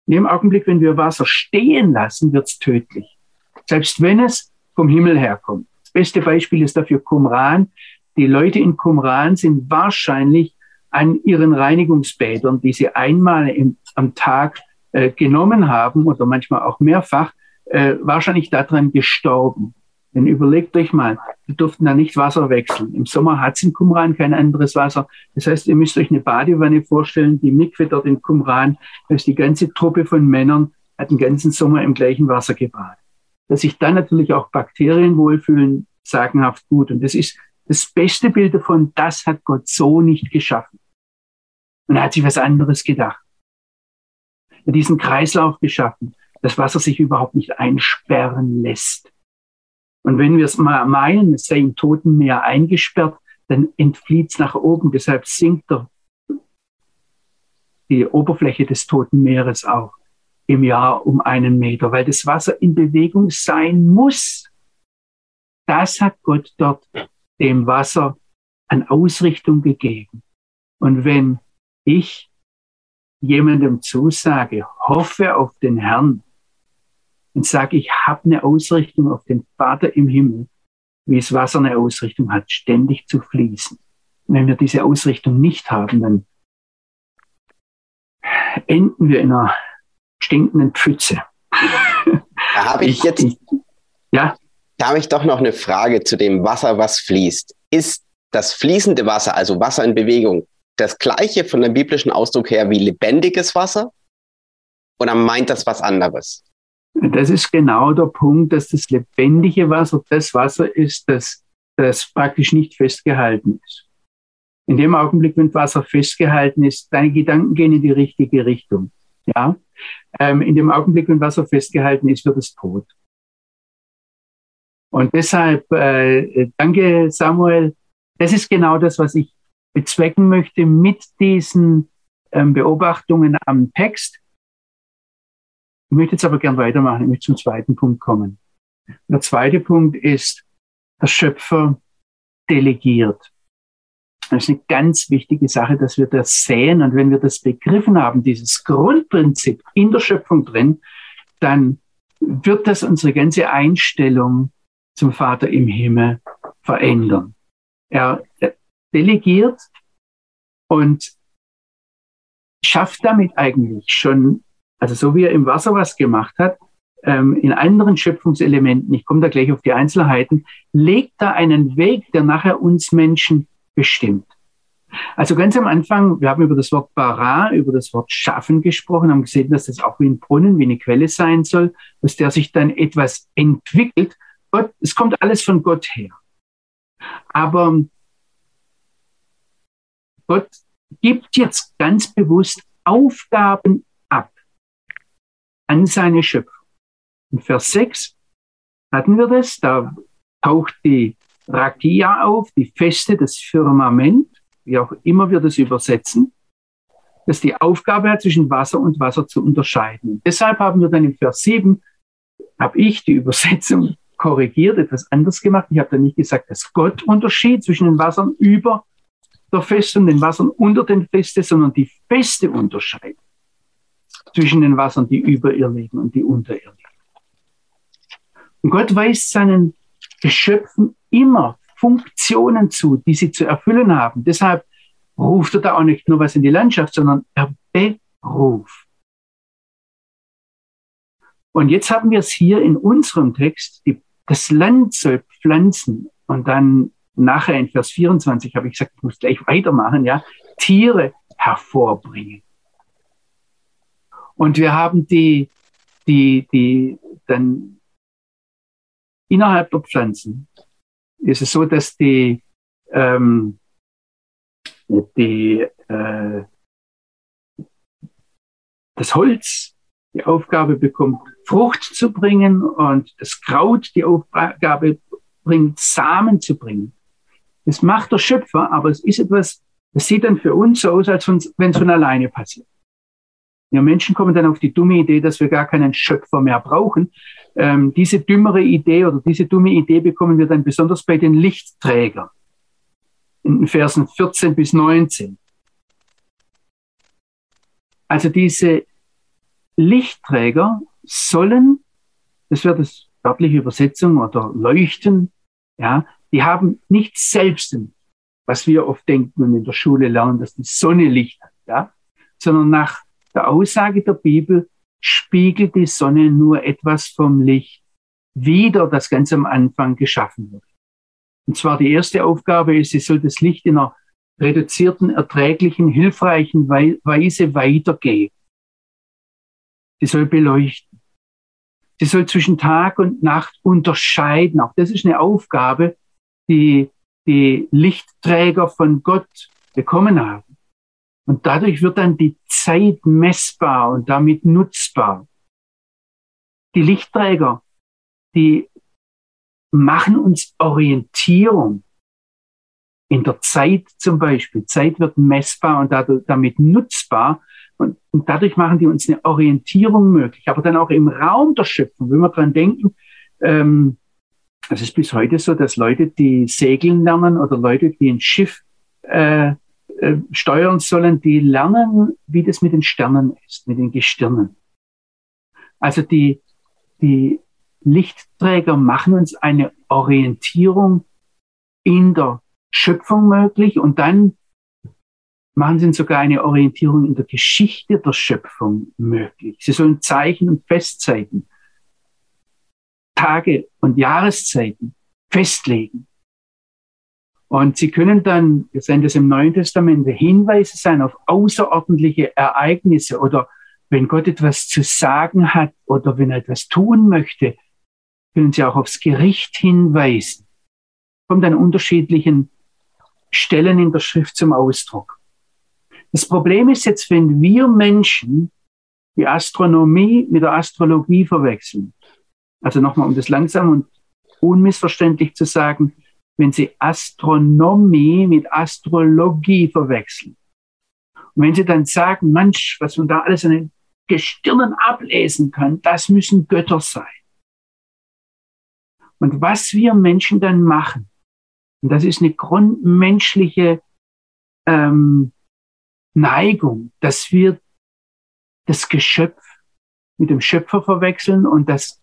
In dem Augenblick, wenn wir Wasser stehen lassen, wird es tödlich. Selbst wenn es vom Himmel herkommt. Das beste Beispiel ist dafür Qumran. Die Leute in Qumran sind wahrscheinlich an ihren Reinigungsbädern, die sie einmal im, am Tag äh, genommen haben oder manchmal auch mehrfach, äh, wahrscheinlich daran gestorben. Denn überlegt euch mal, wir durften da nicht Wasser wechseln. Im Sommer hat es in Qumran kein anderes Wasser. Das heißt, ihr müsst euch eine Badewanne vorstellen, die Mikve dort in Qumran, da ist die ganze Truppe von Männern, hat den ganzen Sommer im gleichen Wasser gebadet. Dass sich dann natürlich auch Bakterien wohlfühlen, sagenhaft gut. Und das ist das beste Bild davon, das hat Gott so nicht geschaffen. Und er hat sich was anderes gedacht. Er hat diesen Kreislauf geschaffen, das Wasser sich überhaupt nicht einsperren lässt und wenn wir es mal meinen, es sei im Toten Meer eingesperrt, dann entflieht es nach oben. Deshalb sinkt der, die Oberfläche des Toten Meeres auch im Jahr um einen Meter, weil das Wasser in Bewegung sein muss. Das hat Gott dort dem Wasser an Ausrichtung gegeben. Und wenn ich jemandem zusage, hoffe auf den Herrn, und sage, ich habe eine Ausrichtung auf den Vater im Himmel, wie es Wasser eine Ausrichtung hat, ständig zu fließen. Und wenn wir diese Ausrichtung nicht haben, dann enden wir in einer stinkenden Pfütze. Da habe ich jetzt, ja? Da habe ich doch noch eine Frage zu dem Wasser, was fließt. Ist das fließende Wasser, also Wasser in Bewegung, das gleiche von dem biblischen Ausdruck her wie lebendiges Wasser? Oder meint das was anderes? Das ist genau der Punkt, dass das lebendige Wasser das Wasser ist, das, das praktisch nicht festgehalten ist. In dem Augenblick, wenn Wasser festgehalten ist, deine Gedanken gehen in die richtige Richtung. Ja? Ähm, in dem Augenblick, wenn Wasser festgehalten ist, wird es tot. Und deshalb, äh, danke Samuel, das ist genau das, was ich bezwecken möchte mit diesen ähm, Beobachtungen am Text. Ich möchte jetzt aber gern weitermachen, ich möchte zum zweiten Punkt kommen. Der zweite Punkt ist, der Schöpfer delegiert. Das ist eine ganz wichtige Sache, dass wir das sehen. Und wenn wir das begriffen haben, dieses Grundprinzip in der Schöpfung drin, dann wird das unsere ganze Einstellung zum Vater im Himmel verändern. Er, delegiert und schafft damit eigentlich schon, also so wie er im Wasser was gemacht hat, ähm, in anderen Schöpfungselementen, ich komme da gleich auf die Einzelheiten, legt da einen Weg, der nachher uns Menschen bestimmt. Also ganz am Anfang, wir haben über das Wort bara, über das Wort schaffen gesprochen, haben gesehen, dass das auch wie ein Brunnen, wie eine Quelle sein soll, aus der sich dann etwas entwickelt. Gott, es kommt alles von Gott her. Aber Gott gibt jetzt ganz bewusst Aufgaben ab an seine Schöpfung. In Vers 6 hatten wir das, da taucht die Rakia auf, die Feste, das Firmament, wie auch immer wir das übersetzen, dass die Aufgabe hat, zwischen Wasser und Wasser zu unterscheiden. Deshalb haben wir dann im Vers 7, habe ich die Übersetzung korrigiert, etwas anders gemacht. Ich habe dann nicht gesagt, dass Gott unterschied zwischen den Wassern über der Feste und den Wassern unter den Feste, sondern die Feste unterscheidet zwischen den Wassern, die über und die unter. Und Gott weist seinen Geschöpfen immer Funktionen zu, die sie zu erfüllen haben. Deshalb ruft er da auch nicht nur was in die Landschaft, sondern er beruft. Und jetzt haben wir es hier in unserem Text, die, das Land soll pflanzen und dann nachher in Vers 24 habe ich gesagt, ich muss gleich weitermachen, ja, Tiere hervorbringen. Und wir haben die, die, die dann innerhalb der Pflanzen ist es so, dass die, ähm, die, äh, das Holz die Aufgabe bekommt, Frucht zu bringen und das Kraut die Aufgabe bringt, Samen zu bringen. Das macht der Schöpfer, aber es ist etwas, das sieht dann für uns so aus, als wenn es von alleine passiert. Wir Menschen kommen dann auf die dumme Idee, dass wir gar keinen Schöpfer mehr brauchen. Ähm, diese dümmere Idee oder diese dumme Idee bekommen wir dann besonders bei den Lichtträgern in den Versen 14 bis 19. Also diese Lichtträger sollen, das wäre das wörtliche Übersetzung oder leuchten, ja, die haben nicht selbst, was wir oft denken und in der Schule lernen, dass die Sonne Licht hat, ja, sondern nach der Aussage der Bibel spiegelt die Sonne nur etwas vom Licht wieder, das ganz am Anfang geschaffen wird. Und zwar die erste Aufgabe ist, sie soll das Licht in einer reduzierten, erträglichen, hilfreichen Weise weitergeben. Sie soll beleuchten. Sie soll zwischen Tag und Nacht unterscheiden. Auch das ist eine Aufgabe, die die Lichtträger von Gott bekommen haben. Und dadurch wird dann die Zeit messbar und damit nutzbar. Die Lichtträger, die machen uns Orientierung. In der Zeit zum Beispiel. Zeit wird messbar und dadurch, damit nutzbar. Und, und dadurch machen die uns eine Orientierung möglich. Aber dann auch im Raum der Schöpfung, wenn wir dran denken, ähm, es ist bis heute so, dass Leute, die segeln lernen oder Leute, die ein Schiff äh, äh, steuern sollen, die lernen, wie das mit den Sternen ist, mit den Gestirnen. Also die, die Lichtträger machen uns eine Orientierung in der Schöpfung möglich und dann machen sie uns sogar eine Orientierung in der Geschichte der Schöpfung möglich. Sie sollen Zeichen und Festzeiten Tage und Jahreszeiten festlegen. Und sie können dann, wir sehen das im Neuen Testament, Hinweise sein auf außerordentliche Ereignisse oder wenn Gott etwas zu sagen hat oder wenn er etwas tun möchte, können sie auch aufs Gericht hinweisen. Kommt an unterschiedlichen Stellen in der Schrift zum Ausdruck. Das Problem ist jetzt, wenn wir Menschen die Astronomie mit der Astrologie verwechseln, also nochmal, um das langsam und unmissverständlich zu sagen, wenn Sie Astronomie mit Astrologie verwechseln. Und wenn Sie dann sagen, Mensch, was man da alles an den Gestirnen ablesen kann, das müssen Götter sein. Und was wir Menschen dann machen, Und das ist eine grundmenschliche ähm, Neigung, dass wir das Geschöpf mit dem Schöpfer verwechseln und das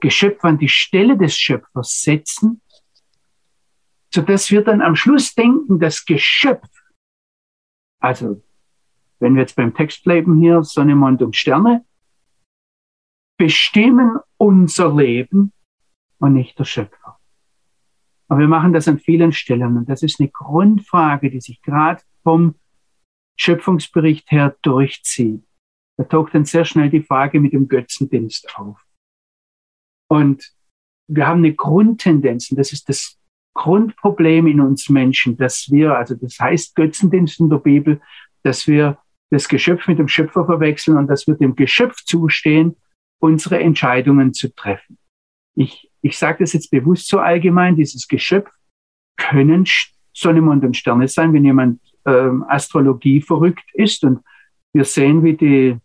Geschöpf an die Stelle des Schöpfers setzen, so dass wir dann am Schluss denken, das Geschöpf, also wenn wir jetzt beim Text bleiben hier, Sonne, Mond und Sterne, bestimmen unser Leben und nicht der Schöpfer. Aber wir machen das an vielen Stellen und das ist eine Grundfrage, die sich gerade vom Schöpfungsbericht her durchzieht. Da taucht dann sehr schnell die Frage mit dem Götzendienst auf. Und wir haben eine Grundtendenz, und das ist das Grundproblem in uns Menschen, dass wir, also das heißt Götzendienst in der Bibel, dass wir das Geschöpf mit dem Schöpfer verwechseln und dass wir dem Geschöpf zustehen unsere Entscheidungen zu treffen. Ich, ich sage das jetzt bewusst so allgemein, dieses Geschöpf können Sonne, Mond und Sterne sein, wenn jemand ähm, Astrologie verrückt ist. Und wir sehen, wie die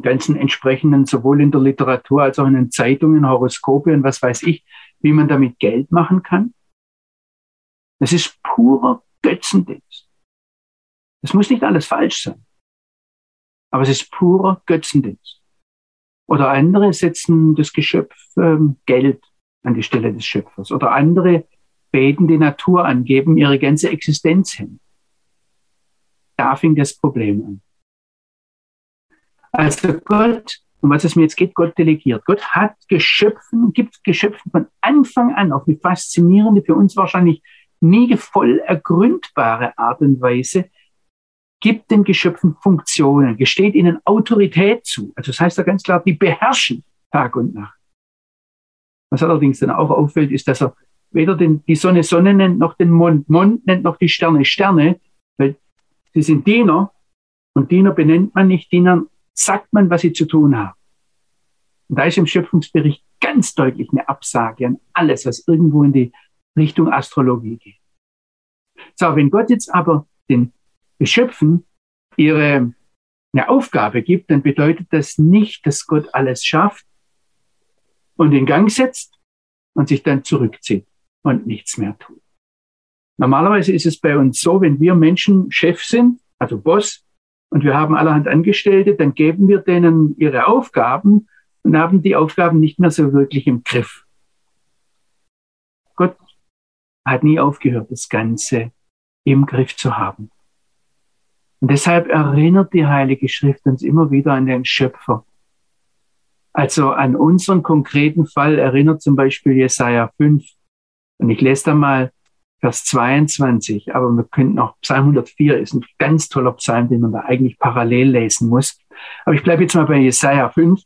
ganzen entsprechenden, sowohl in der Literatur als auch in den Zeitungen, Horoskope und was weiß ich, wie man damit Geld machen kann. Das ist purer Götzendienst. Das muss nicht alles falsch sein. Aber es ist purer Götzendienst. Oder andere setzen das Geschöpf ähm, Geld an die Stelle des Schöpfers. Oder andere beten die Natur an, geben ihre ganze Existenz hin. Da fing das Problem an. Also Gott, um was es mir jetzt geht, Gott delegiert. Gott hat Geschöpfen, gibt Geschöpfen von Anfang an auf eine faszinierende, für uns wahrscheinlich nie voll ergründbare Art und Weise gibt den Geschöpfen Funktionen, gesteht ihnen Autorität zu. Also das heißt ja ganz klar, die beherrschen Tag und Nacht. Was allerdings dann auch auffällt, ist, dass er weder den, die Sonne Sonne nennt, noch den Mond Mond nennt, noch die Sterne Sterne, weil sie sind Diener und Diener benennt man nicht, Dienern sagt man, was sie zu tun haben. Und da ist im Schöpfungsbericht ganz deutlich eine Absage an alles, was irgendwo in die Richtung Astrologie geht. So, wenn Gott jetzt aber den Geschöpfen ihre eine Aufgabe gibt, dann bedeutet das nicht, dass Gott alles schafft und in Gang setzt und sich dann zurückzieht und nichts mehr tut. Normalerweise ist es bei uns so, wenn wir Menschen Chef sind, also Boss, und wir haben allerhand Angestellte, dann geben wir denen ihre Aufgaben und haben die Aufgaben nicht mehr so wirklich im Griff. Gott hat nie aufgehört, das Ganze im Griff zu haben. Und deshalb erinnert die Heilige Schrift uns immer wieder an den Schöpfer. Also an unseren konkreten Fall erinnert zum Beispiel Jesaja 5. Und ich lese da mal Vers 22, aber wir könnten auch Psalm 104 ist ein ganz toller Psalm, den man da eigentlich parallel lesen muss. Aber ich bleibe jetzt mal bei Jesaja 5.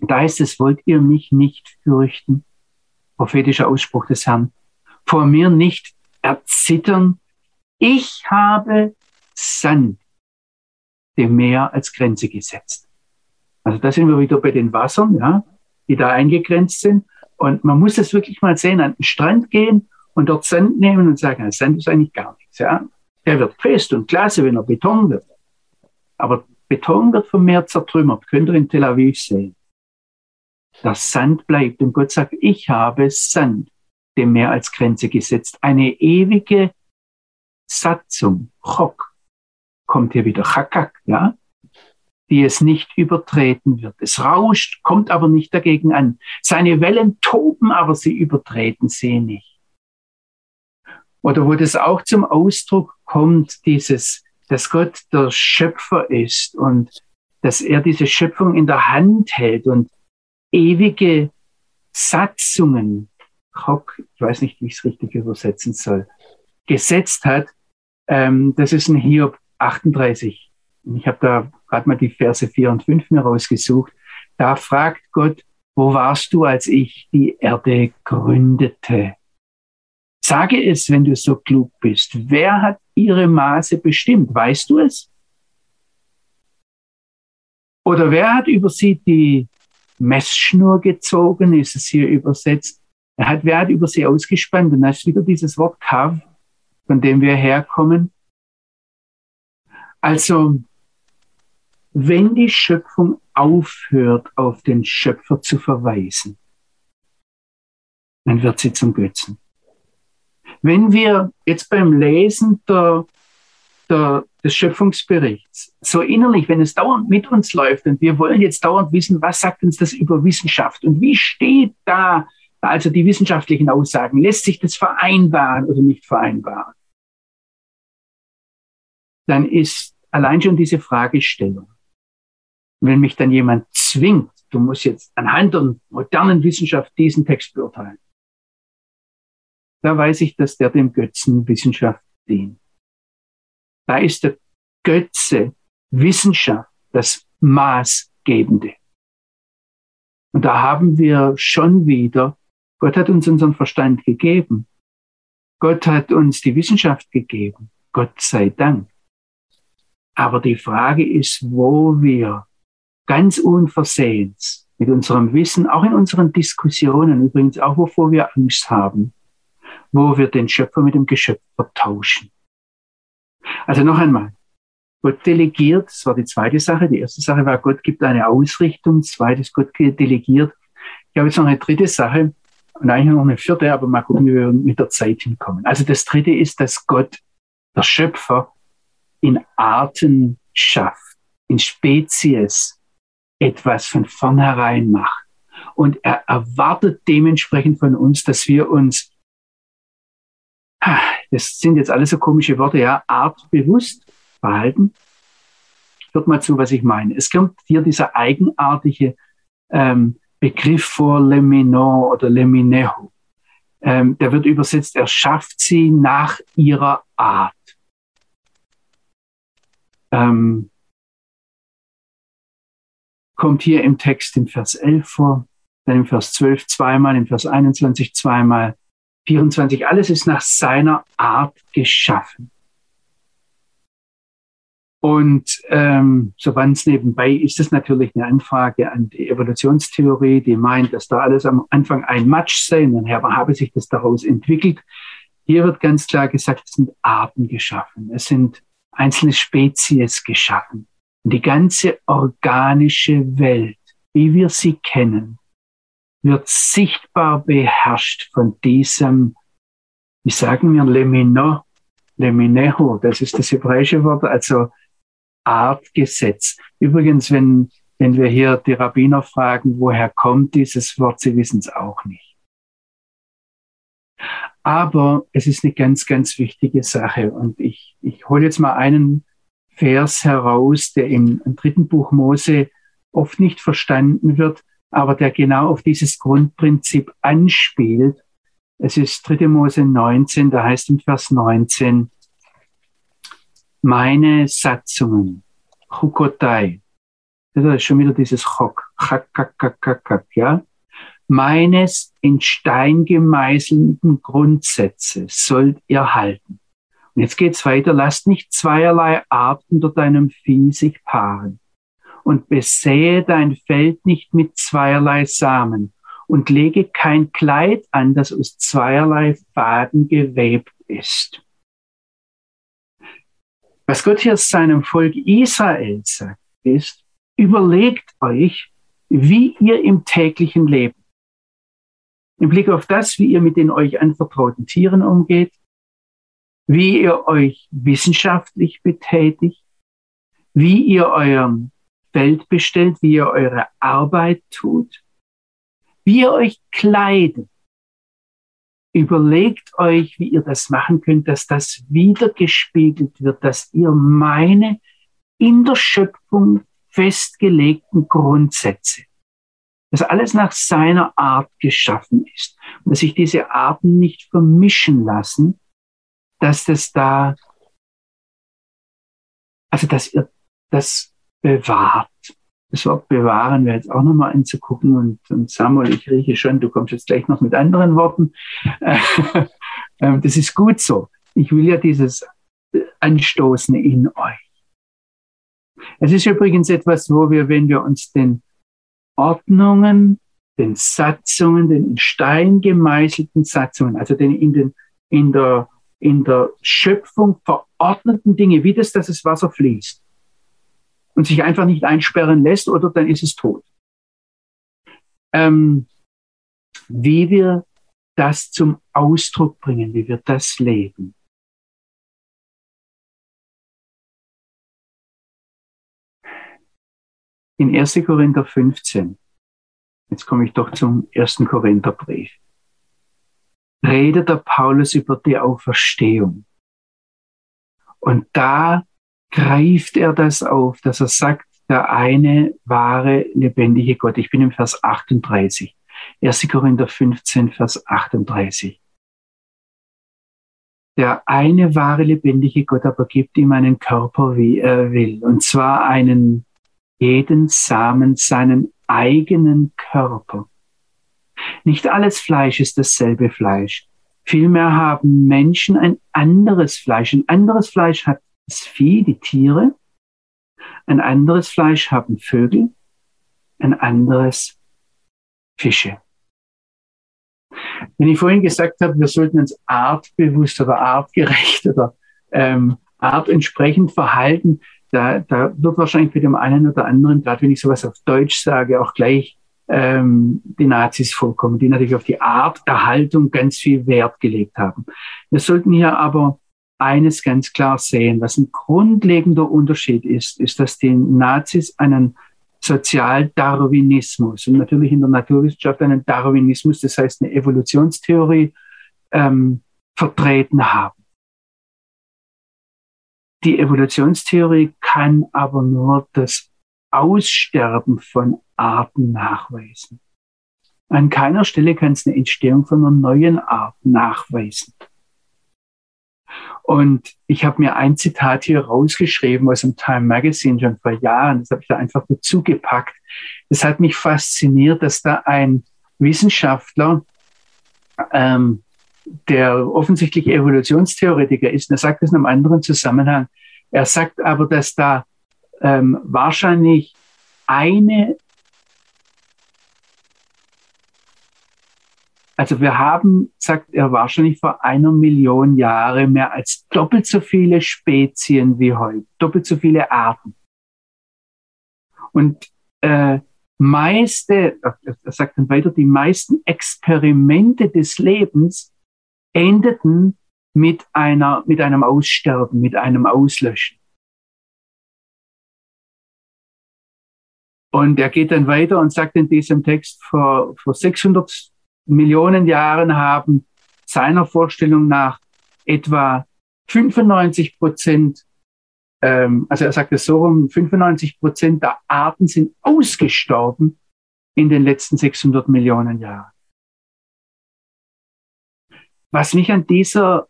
Da heißt es, wollt ihr mich nicht fürchten? Prophetischer Ausspruch des Herrn. Vor mir nicht erzittern. Ich habe Sand dem Meer als Grenze gesetzt. Also da sind wir wieder bei den Wassern, ja, die da eingegrenzt sind. Und man muss das wirklich mal sehen, an den Strand gehen und dort Sand nehmen und sagen, Sand ist eigentlich gar nichts. Ja. Der wird fest und klasse, wenn er Beton wird. Aber Beton wird vom Meer zertrümmert, könnt ihr in Tel Aviv sehen. Das Sand bleibt und Gott sagt, ich habe Sand dem Meer als Grenze gesetzt. Eine ewige Satzung, Chok, kommt hier wieder Chakak, ja, die es nicht übertreten wird. Es rauscht, kommt aber nicht dagegen an. Seine Wellen toben, aber sie übertreten sie nicht. Oder wo das auch zum Ausdruck kommt, dieses, dass Gott der Schöpfer ist und dass er diese Schöpfung in der Hand hält und ewige Satzungen, ich weiß nicht, wie ich es richtig übersetzen soll, gesetzt hat. Ähm, das ist ein Hiob 38. Ich habe da gerade mal die Verse 4 und 5 mir rausgesucht. Da fragt Gott, wo warst du, als ich die Erde gründete? Sage es, wenn du so klug bist. Wer hat ihre Maße bestimmt? Weißt du es? Oder wer hat über sie die Messschnur gezogen? Ist es hier übersetzt? Er hat, wer hat über sie ausgespannt? Und da ist wieder dieses Wort Kav, von dem wir herkommen. Also, wenn die Schöpfung aufhört, auf den Schöpfer zu verweisen, dann wird sie zum Götzen. Wenn wir jetzt beim Lesen der, der, des Schöpfungsberichts so innerlich, wenn es dauernd mit uns läuft und wir wollen jetzt dauernd wissen, was sagt uns das über Wissenschaft und wie steht da also die wissenschaftlichen Aussagen, lässt sich das vereinbaren oder nicht vereinbaren, dann ist allein schon diese Fragestellung, wenn mich dann jemand zwingt, du musst jetzt anhand der modernen Wissenschaft diesen Text beurteilen, da weiß ich, dass der dem Götzen Wissenschaft dient. Da ist der Götze Wissenschaft das Maßgebende. Und da haben wir schon wieder, Gott hat uns unseren Verstand gegeben. Gott hat uns die Wissenschaft gegeben. Gott sei Dank. Aber die Frage ist, wo wir ganz unversehens mit unserem Wissen, auch in unseren Diskussionen, übrigens auch wovor wir Angst haben, wo wir den Schöpfer mit dem Geschöpf vertauschen. Also noch einmal, Gott delegiert, das war die zweite Sache. Die erste Sache war, Gott gibt eine Ausrichtung. Zweites, Gott delegiert. Ich habe jetzt noch eine dritte Sache und eigentlich noch eine vierte, aber mal gucken, wie wir mit der Zeit hinkommen. Also das dritte ist, dass Gott, der Schöpfer, in Arten schafft, in Spezies etwas von vornherein macht. Und er erwartet dementsprechend von uns, dass wir uns das sind jetzt alles so komische Worte, ja, artbewusst verhalten. Hört mal zu, was ich meine. Es kommt hier dieser eigenartige ähm, Begriff vor Leminon oder Leminehu. Ähm, der wird übersetzt, er schafft sie nach ihrer Art. Ähm, kommt hier im Text im Vers 11 vor, dann im Vers 12 zweimal, im Vers 21 zweimal, 24, alles ist nach seiner Art geschaffen. Und ähm, so ganz nebenbei ist es natürlich eine Anfrage an die Evolutionstheorie, die meint, dass da alles am Anfang ein Matsch sei und dann habe sich das daraus entwickelt. Hier wird ganz klar gesagt, es sind Arten geschaffen, es sind einzelne Spezies geschaffen. Und die ganze organische Welt, wie wir sie kennen, wird sichtbar beherrscht von diesem, wie sagen wir, Lemino, Lemineho, das ist das hebräische Wort, also Artgesetz. Übrigens, wenn, wenn wir hier die Rabbiner fragen, woher kommt dieses Wort, sie wissen es auch nicht. Aber es ist eine ganz, ganz wichtige Sache. Und ich, ich hole jetzt mal einen Vers heraus, der im, im dritten Buch Mose oft nicht verstanden wird aber der genau auf dieses Grundprinzip anspielt. Es ist 3. Mose 19, da heißt im Vers 19, meine Satzungen, Chukotai, das ist schon wieder dieses Chok, Chakakakakak, ja, meines in Stein gemeißelten Grundsätze sollt ihr halten. Und jetzt geht's weiter, lasst nicht zweierlei Art unter deinem Vieh sich paaren. Und besähe dein Feld nicht mit zweierlei Samen. Und lege kein Kleid an, das aus zweierlei Faden gewebt ist. Was Gott hier seinem Volk Israel sagt, ist, überlegt euch, wie ihr im täglichen Leben, im Blick auf das, wie ihr mit den euch anvertrauten Tieren umgeht, wie ihr euch wissenschaftlich betätigt, wie ihr eurem Feld bestellt, wie ihr eure Arbeit tut, wie ihr euch kleidet. Überlegt euch, wie ihr das machen könnt, dass das wiedergespiegelt wird, dass ihr meine in der Schöpfung festgelegten Grundsätze, dass alles nach seiner Art geschaffen ist und dass sich diese Arten nicht vermischen lassen, dass das da, also dass ihr das bewahrt. Das Wort bewahren wäre jetzt auch nochmal anzugucken und, und Samuel, ich rieche schon, du kommst jetzt gleich noch mit anderen Worten. [LAUGHS] Ähm, das ist gut so. Ich will ja dieses Anstoßen in euch. Es ist übrigens etwas, wo wir, wenn wir uns den Ordnungen, den Satzungen, den in Stein gemeißelten Satzungen, also den in, den, in, der, in der Schöpfung verordneten Dinge, wie das, dass das Wasser fließt, und sich einfach nicht einsperren lässt oder dann ist es tot. Ähm, wie wir das zum Ausdruck bringen, wie wir das leben. In 1. Korinther 15, jetzt komme ich doch zum 1. Korintherbrief, redet der Paulus über die Auferstehung. Und da greift er das auf, dass er sagt, der eine wahre, lebendige Gott. Ich bin im Vers 38. 1. Korinther 15, Vers 38. Der eine wahre, lebendige Gott aber gibt ihm einen Körper, wie er will. Und zwar einen jeden Samen seinen eigenen Körper. Nicht alles Fleisch ist dasselbe Fleisch. Vielmehr haben Menschen ein anderes Fleisch. Ein anderes Fleisch hat das Vieh, die Tiere. Ein anderes Fleisch haben Vögel. Ein anderes Fische. Wenn ich vorhin gesagt habe, wir sollten uns artbewusst oder artgerecht oder ähm, artentsprechend verhalten, da, da wird wahrscheinlich mit dem einen oder anderen, gerade wenn ich sowas auf Deutsch sage, auch gleich ähm, die Nazis vorkommen, die natürlich auf die Art der Haltung ganz viel Wert gelegt haben. Wir sollten hier aber eines ganz klar sehen, was ein grundlegender Unterschied ist, ist, dass die Nazis einen Sozialdarwinismus und natürlich in der Naturwissenschaft einen Darwinismus, das heißt eine Evolutionstheorie, ähm, vertreten haben. Die Evolutionstheorie kann aber nur das Aussterben von Arten nachweisen. An keiner Stelle kann es eine Entstehung von einer neuen Art nachweisen. Und ich habe mir ein Zitat hier rausgeschrieben aus dem Time Magazine schon vor Jahren. Das habe ich da einfach dazu gepackt. Das hat mich fasziniert, dass da ein Wissenschaftler, ähm, der offensichtlich Evolutionstheoretiker ist, er sagt das in einem anderen Zusammenhang. Er sagt aber, dass da ähm, wahrscheinlich eine, also wir haben, sagt er, wahrscheinlich vor einer Million Jahre mehr als doppelt so viele Spezien wie heute, doppelt so viele Arten. Und äh, meiste, er sagt dann weiter, die meisten Experimente des Lebens endeten mit einer, mit einem Aussterben, mit einem Auslöschen. Und er geht dann weiter und sagt in diesem Text, vor, vor 600 Millionen Jahren haben seiner Vorstellung nach etwa 95 Prozent, ähm, also er sagt es so rum, 95 Prozent der Arten sind ausgestorben in den letzten 600 Millionen Jahren. Was mich an dieser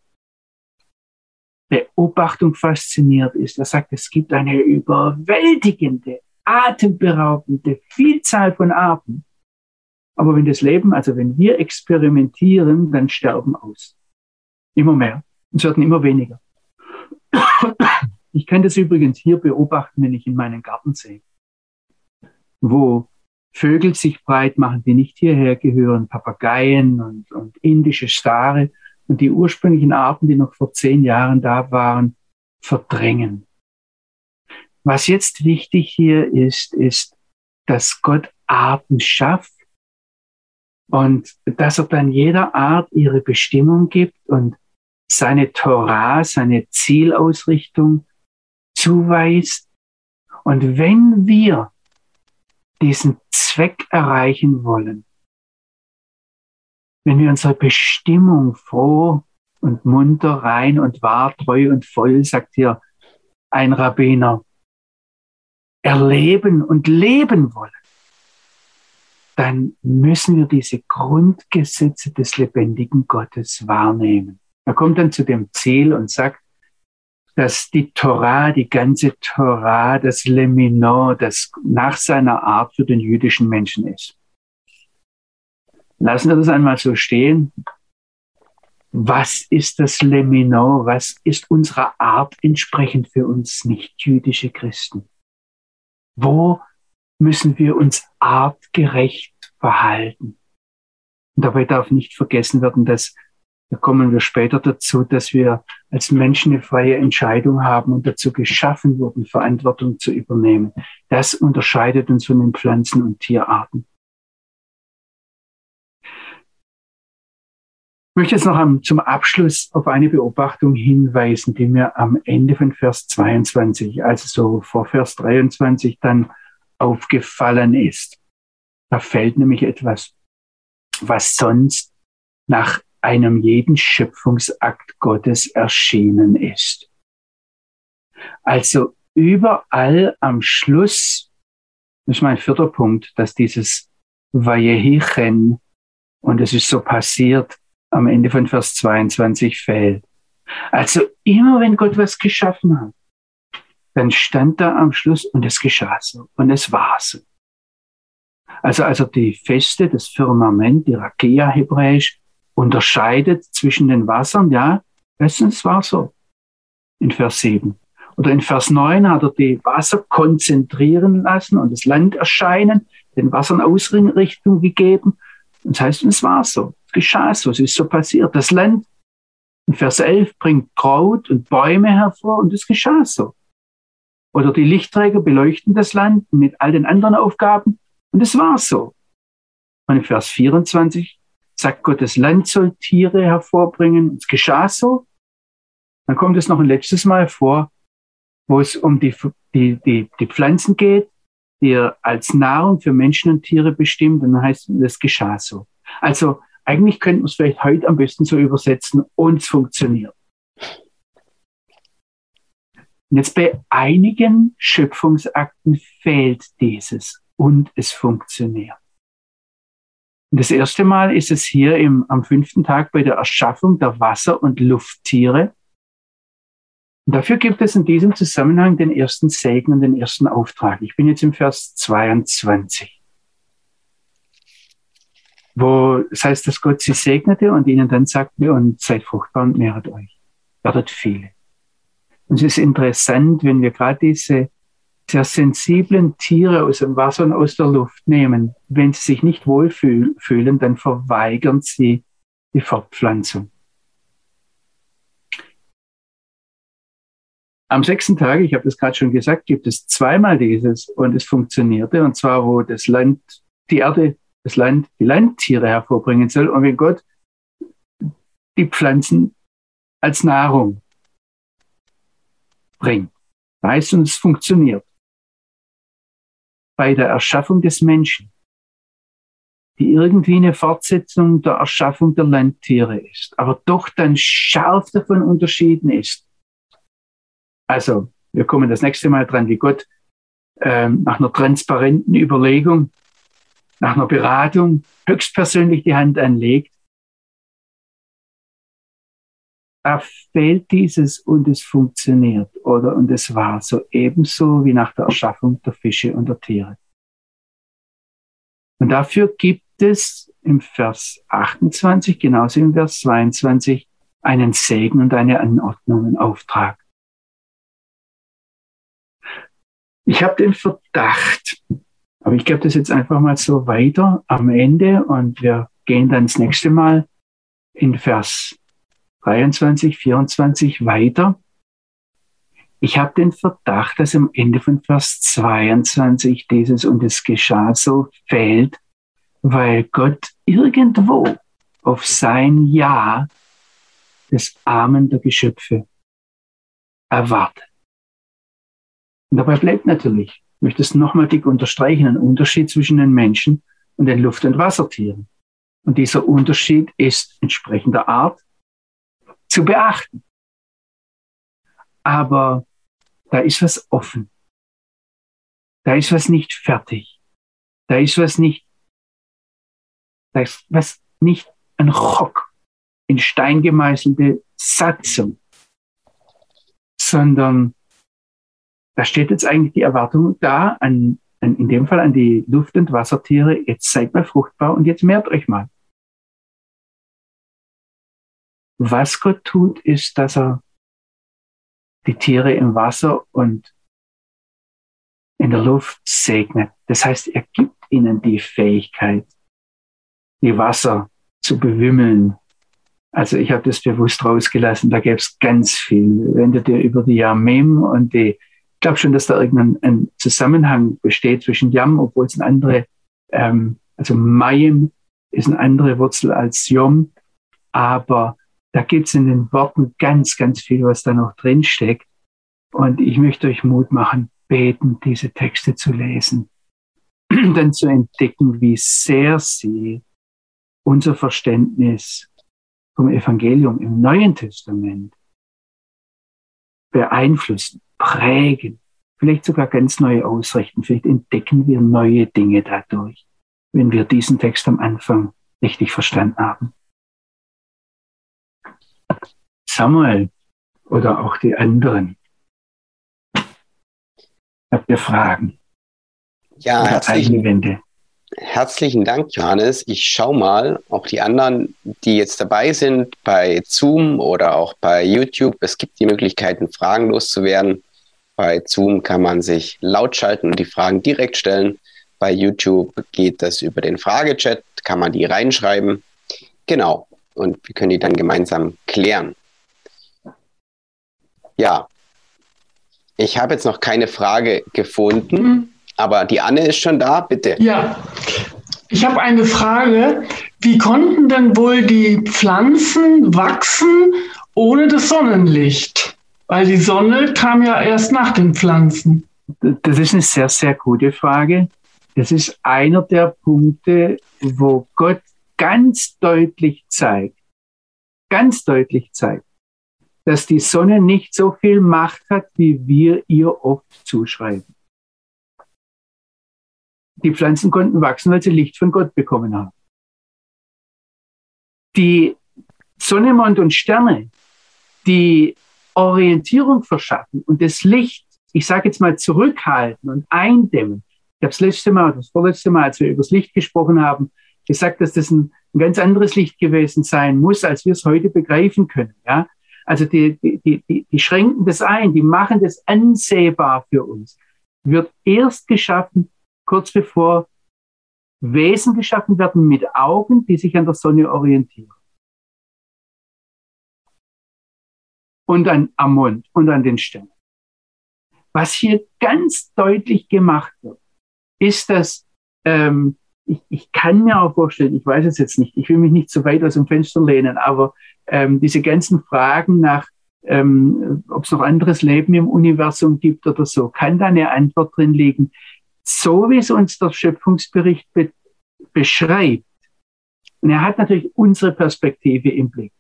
Beobachtung fasziniert ist, er sagt, es gibt eine überwältigende atemberaubende Vielzahl von Arten. Aber wenn das Leben, also wenn wir experimentieren, dann sterben aus. Immer mehr. Und es werden immer weniger. Ich kann das übrigens hier beobachten, wenn ich in meinen Garten sehe, wo Vögel sich breit machen, die nicht hierher gehören, Papageien und, und indische Stare und die ursprünglichen Arten, die noch vor zehn Jahren da waren, verdrängen. Was jetzt wichtig hier ist, ist, dass Gott Arten schafft und dass er dann jeder Art ihre Bestimmung gibt und seine Torah, seine Zielausrichtung zuweist. Und wenn wir diesen Zweck erreichen wollen, wenn wir unsere Bestimmung froh und munter, rein und wahr, treu und voll, sagt hier ein Rabbiner, erleben und leben wollen, dann müssen wir diese Grundgesetze des lebendigen Gottes wahrnehmen. Er kommt dann zu dem Ziel und sagt, dass die Torah, die ganze Torah, das Lemino, das nach seiner Art für den jüdischen Menschen ist. Lassen wir das einmal so stehen. Was ist das Lemino? Was ist unserer Art entsprechend für uns nicht-jüdische Christen? Wo müssen wir uns artgerecht verhalten? Und dabei darf nicht vergessen werden, dass, da kommen wir später dazu, dass wir als Menschen eine freie Entscheidung haben und dazu geschaffen wurden, Verantwortung zu übernehmen. Das unterscheidet uns von den Pflanzen- und Tierarten. möchte jetzt noch zum Abschluss auf eine Beobachtung hinweisen, die mir am Ende von Vers 22, also so vor Vers 23 dann aufgefallen ist. Da fällt nämlich etwas, was sonst nach einem jeden Schöpfungsakt Gottes erschienen ist. Also überall am Schluss, das ist mein vierter Punkt, dass dieses Vayehichen, und es ist so passiert, am Ende von Vers 22 fällt. Also immer wenn Gott was geschaffen hat, dann stand da am Schluss und es geschah so und es war so. Also also die Feste, das Firmament, die Rakia hebräisch, unterscheidet zwischen den Wassern, ja, es war so. In Vers 7. Oder in Vers 9 hat er die Wasser konzentrieren lassen und das Land erscheinen, den Wassern Ausrichtung gegeben. Und das heißt, es war so geschah so, es ist so passiert. Das Land in Vers 11 bringt Kraut und Bäume hervor und es geschah so. Oder die Lichtträger beleuchten das Land mit all den anderen Aufgaben und es war so. Und in Vers 24 sagt Gott, das Land soll Tiere hervorbringen. Es geschah so. Dann kommt es noch ein letztes Mal vor, wo es um die, die, die, die Pflanzen geht, die er als Nahrung für Menschen und Tiere bestimmt. Und dann heißt es, das geschah so. Also eigentlich könnten wir es vielleicht heute am besten so übersetzen und es funktioniert. Und jetzt bei einigen Schöpfungsakten fehlt dieses und es funktioniert. Und das erste Mal ist es hier im, am fünften Tag bei der Erschaffung der Wasser- und Lufttiere. Und dafür gibt es in diesem Zusammenhang den ersten Segen und den ersten Auftrag. Ich bin jetzt im Vers 22 wo es heißt, dass Gott sie segnete und ihnen dann sagte, und seid fruchtbar und mehret euch. Werdet viele. Und es ist interessant, wenn wir gerade diese sehr sensiblen Tiere aus dem Wasser und aus der Luft nehmen, wenn sie sich nicht wohlfühlen, dann verweigern sie die Fortpflanzung. Am sechsten Tag, ich habe das gerade schon gesagt, gibt es zweimal dieses und es funktionierte, und zwar wo das Land, die Erde das Land, die Landtiere hervorbringen soll und wenn Gott die Pflanzen als Nahrung bringt. Heißt es, es funktioniert. Bei der Erschaffung des Menschen, die irgendwie eine Fortsetzung der Erschaffung der Landtiere ist, aber doch dann scharf davon unterschieden ist. Also, wir kommen das nächste Mal dran, wie Gott ähm, nach einer transparenten Überlegung nach einer Beratung höchstpersönlich die Hand anlegt, fehlt dieses und es funktioniert oder und es war so ebenso wie nach der Erschaffung der Fische und der Tiere. Und dafür gibt es im Vers 28, genauso im Vers 22, einen Segen und eine Anordnung, einen Auftrag. Ich habe den Verdacht, aber ich gebe das jetzt einfach mal so weiter am Ende und wir gehen dann das nächste Mal in Vers 23, 24 weiter. Ich habe den Verdacht, dass am Ende von Vers 22 dieses und es geschah so fällt, weil Gott irgendwo auf sein Ja des Armen der Geschöpfe erwartet. Und dabei bleibt natürlich ich möchte es nochmal dick unterstreichen, ein Unterschied zwischen den Menschen und den Luft- und Wassertieren. Und dieser Unterschied ist entsprechender Art zu beachten. Aber da ist was offen. Da ist was nicht fertig. Da ist was nicht, da ist was nicht ein Rock in Stein gemeißelte Satzung, sondern da steht jetzt eigentlich die Erwartung da, an, an, in dem Fall an die Luft- und Wassertiere, jetzt seid mal fruchtbar und jetzt mehrt euch mal. Was Gott tut, ist, dass er die Tiere im Wasser und in der Luft segnet. Das heißt, er gibt ihnen die Fähigkeit, die Wasser zu bewimmeln. Also ich habe das bewusst rausgelassen, da gäbe es ganz viel. Wenn du dir über die Yamim und die ich glaube schon, dass da irgendein Zusammenhang besteht zwischen Yam, obwohl es eine andere, ähm, also Mayim ist eine andere Wurzel als Yom. aber da gibt es in den Worten ganz, ganz viel, was da noch drin steckt. Und ich möchte euch Mut machen, beten, diese Texte zu lesen, [CLEARS THROAT] dann zu entdecken, wie sehr sie unser Verständnis vom Evangelium im Neuen Testament beeinflussen, prägen, vielleicht sogar ganz neu ausrichten. Vielleicht entdecken wir neue Dinge dadurch, wenn wir diesen Text am Anfang richtig verstanden haben. Samuel oder auch die anderen. Habt ihr Fragen? Ja, herzlichen, herzlichen Dank, Johannes. Ich schaue mal, auch die anderen, die jetzt dabei sind, bei Zoom oder auch bei YouTube. Es gibt die Möglichkeiten, Fragen loszuwerden. Bei Zoom kann man sich laut schalten und die Fragen direkt stellen. Bei YouTube geht das über den Fragechat, kann man die reinschreiben. Genau. Und wir können die dann gemeinsam klären. Ja, ich habe jetzt noch keine Frage gefunden, mhm. aber die Anne ist schon da, bitte. Ja, ich habe eine Frage. Wie konnten denn wohl die Pflanzen wachsen ohne das Sonnenlicht? Weil die Sonne kam ja erst nach den Pflanzen. Das ist eine sehr, sehr gute Frage. Das ist einer der Punkte, wo Gott ganz deutlich zeigt, ganz deutlich zeigt, dass die Sonne nicht so viel Macht hat, wie wir ihr oft zuschreiben. Die Pflanzen konnten wachsen, weil sie Licht von Gott bekommen haben. Die Sonne, Mond und Sterne, die Orientierung verschaffen und das Licht, ich sage jetzt mal, zurückhalten und eindämmen. Ich habe das letzte Mal, das vorletzte Mal, als wir über das Licht gesprochen haben, gesagt, dass das ein, ein ganz anderes Licht gewesen sein muss, als wir es heute begreifen können. Ja? Also die, die, die, die schränken das ein, die machen das ansehbar für uns. Wird erst geschaffen, kurz bevor Wesen geschaffen werden mit Augen, die sich an der Sonne orientieren. Und an, am Mond und an den Sternen. Was hier ganz deutlich gemacht wird, ist, dass ähm, ich, ich kann mir auch vorstellen, ich weiß es jetzt nicht, ich will mich nicht zu weit aus dem Fenster lehnen, aber ähm, diese ganzen Fragen nach, ähm, ob es noch anderes Leben im Universum gibt oder so, kann da eine Antwort drin liegen. So wie es uns der Schöpfungsbericht be beschreibt, und er hat natürlich unsere Perspektive im Blick,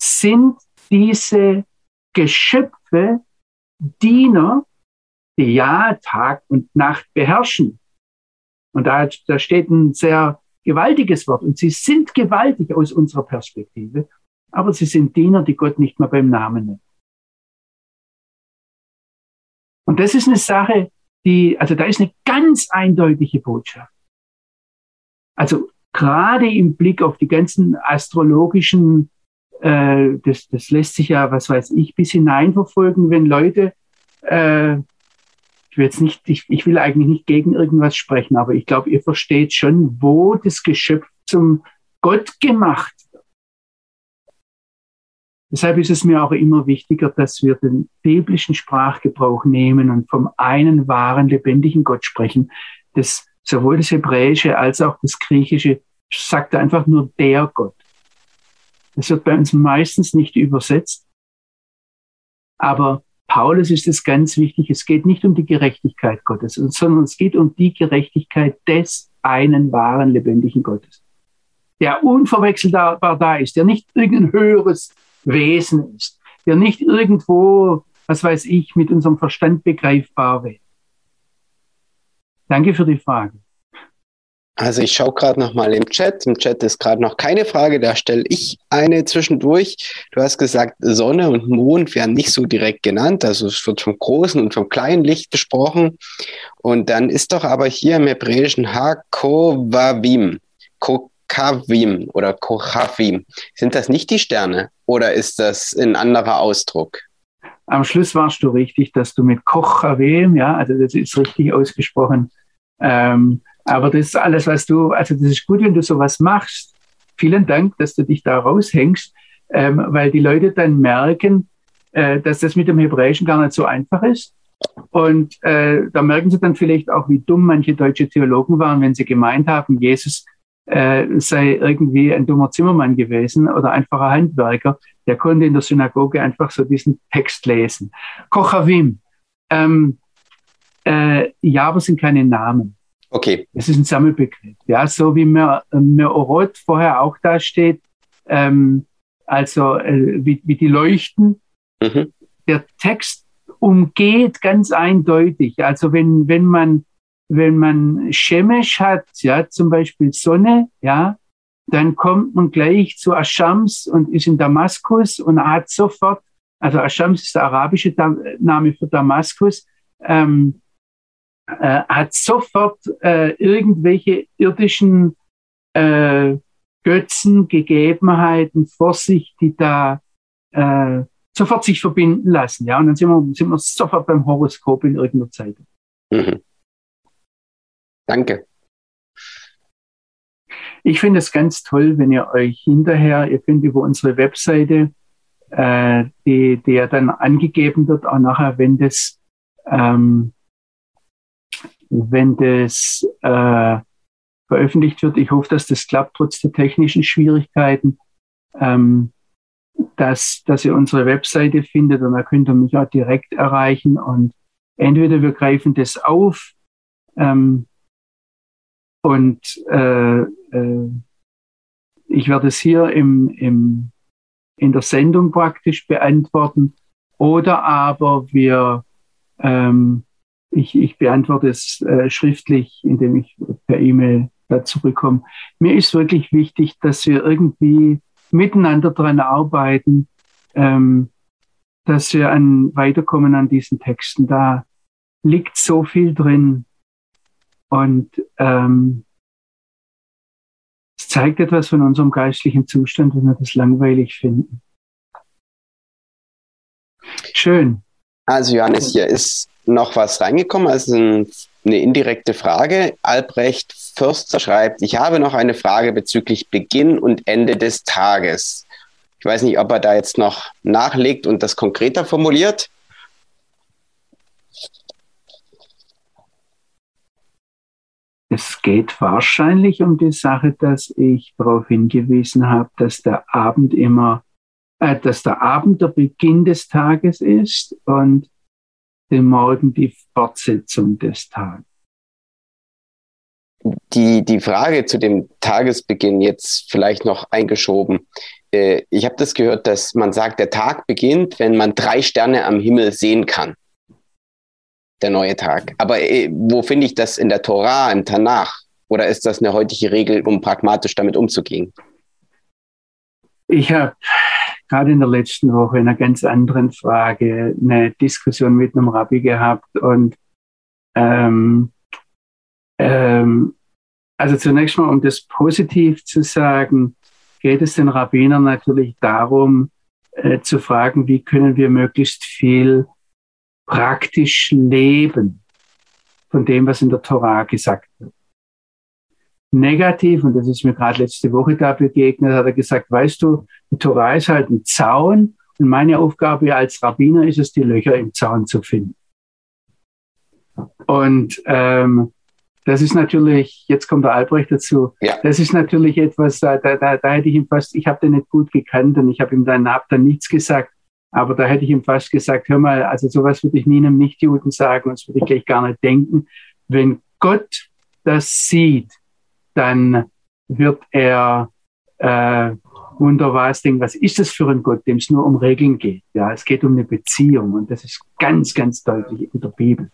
sind diese Geschöpfe Diener, die ja Tag und Nacht beherrschen. Und da, da steht ein sehr gewaltiges Wort. Und sie sind gewaltig aus unserer Perspektive, aber sie sind Diener, die Gott nicht mehr beim Namen nennt. Und das ist eine Sache, die, also da ist eine ganz eindeutige Botschaft. Also gerade im Blick auf die ganzen astrologischen, äh, das, das lässt sich ja, was weiß ich, bis hineinverfolgen, wenn Leute äh, ich will jetzt nicht, ich, ich will eigentlich nicht gegen irgendwas sprechen, aber ich glaube, ihr versteht schon, wo das Geschöpf zum Gott gemacht wird. Deshalb ist es mir auch immer wichtiger, dass wir den biblischen Sprachgebrauch nehmen und vom einen wahren, lebendigen Gott sprechen. Das, sowohl das Hebräische als auch das Griechische sagt einfach nur der Gott. Das wird bei uns meistens nicht übersetzt. Aber Paulus ist es ganz wichtig, es geht nicht um die Gerechtigkeit Gottes, sondern es geht um die Gerechtigkeit des einen wahren, lebendigen Gottes, der unverwechselbar da ist, der nicht irgendein höheres Wesen ist, der nicht irgendwo, was weiß ich, mit unserem Verstand begreifbar wäre. Danke für die Frage. Also ich schaue gerade noch mal im Chat. Im Chat ist gerade noch keine Frage. Da stelle ich eine zwischendurch. Du hast gesagt, Sonne und Mond werden nicht so direkt genannt. Also es wird vom großen und vom kleinen Licht gesprochen. Und dann ist doch aber hier im Hebräischen Hakovavim, Kokavim oder Kochavim. Sind das nicht die Sterne oder ist das ein anderer Ausdruck? Am Schluss warst du richtig, dass du mit Kochavim, ja, also das ist richtig ausgesprochen, ähm, aber das ist alles, was du, also das ist gut, wenn du sowas machst. Vielen Dank, dass du dich da raushängst, ähm, weil die Leute dann merken, äh, dass das mit dem Hebräischen gar nicht so einfach ist. Und äh, da merken sie dann vielleicht auch, wie dumm manche deutsche Theologen waren, wenn sie gemeint haben, Jesus äh, sei irgendwie ein dummer Zimmermann gewesen oder einfach ein Handwerker. Der konnte in der Synagoge einfach so diesen Text lesen. Kochavim. Ähm, äh, ja, sind keine Namen. Okay. Es ist ein Sammelbegriff. Ja, so wie mir, mir Orot vorher auch da steht, ähm, also äh, wie, wie die leuchten. Mhm. Der Text umgeht ganz eindeutig. Also wenn, wenn man, wenn man Shemesh hat, ja, zum Beispiel Sonne, ja, dann kommt man gleich zu Aschams und ist in Damaskus und hat sofort, also Aschams ist der arabische Name für Damaskus, ähm, äh, hat sofort äh, irgendwelche irdischen äh, Götzen, Gegebenheiten vor sich, die da äh, sofort sich verbinden lassen. Ja, und dann sind wir, sind wir sofort beim Horoskop in irgendeiner Zeitung. Mhm. Danke. Ich finde es ganz toll, wenn ihr euch hinterher, ihr könnt über unsere Webseite, äh, die, die ja dann angegeben wird, auch nachher, wenn das, ähm, wenn das äh, veröffentlicht wird. Ich hoffe, dass das klappt, trotz der technischen Schwierigkeiten, ähm, dass, dass ihr unsere Webseite findet und da könnt ihr mich auch direkt erreichen und entweder wir greifen das auf ähm, und äh, äh, ich werde es hier im, im, in der Sendung praktisch beantworten oder aber wir ähm, ich, ich beantworte es äh, schriftlich, indem ich per E-Mail da zurückkommen. Mir ist wirklich wichtig, dass wir irgendwie miteinander daran arbeiten, ähm, dass wir an weiterkommen an diesen Texten. Da liegt so viel drin und ähm, es zeigt etwas von unserem geistlichen Zustand, wenn wir das langweilig finden. Schön. Also Johannes, hier ist noch was reingekommen, also eine indirekte Frage. Albrecht Förster schreibt, ich habe noch eine Frage bezüglich Beginn und Ende des Tages. Ich weiß nicht, ob er da jetzt noch nachlegt und das konkreter formuliert. Es geht wahrscheinlich um die Sache, dass ich darauf hingewiesen habe, dass der Abend immer, dass der Abend der Beginn des Tages ist und dem Morgen die Fortsetzung des Tages. Die, die Frage zu dem Tagesbeginn jetzt vielleicht noch eingeschoben. Äh, ich habe das gehört, dass man sagt, der Tag beginnt, wenn man drei Sterne am Himmel sehen kann. Der neue Tag. Aber äh, wo finde ich das in der Torah, im Tanach? Oder ist das eine heutige Regel, um pragmatisch damit umzugehen? Ich habe gerade in der letzten Woche in einer ganz anderen Frage eine Diskussion mit einem Rabbi gehabt und ähm, ähm, also zunächst mal, um das positiv zu sagen, geht es den Rabbinern natürlich darum, äh, zu fragen, wie können wir möglichst viel praktisch leben von dem, was in der Torah gesagt wird negativ, und das ist mir gerade letzte Woche da begegnet, hat er gesagt, weißt du, die Torah ist halt ein Zaun und meine Aufgabe als Rabbiner ist es, die Löcher im Zaun zu finden. Und ähm, das ist natürlich, jetzt kommt der Albrecht dazu, ja. das ist natürlich etwas, da, da, da, da hätte ich ihm fast, ich habe den nicht gut gekannt und ich habe ihm dann, hab dann nichts gesagt, aber da hätte ich ihm fast gesagt, hör mal, also sowas würde ich nie einem Nichtjuden sagen und das würde ich gleich gar nicht denken. Wenn Gott das sieht, dann wird er äh, wunderbar denken, was ist das für ein Gott, dem es nur um Regeln geht. Ja, es geht um eine Beziehung und das ist ganz, ganz deutlich in der Bibel.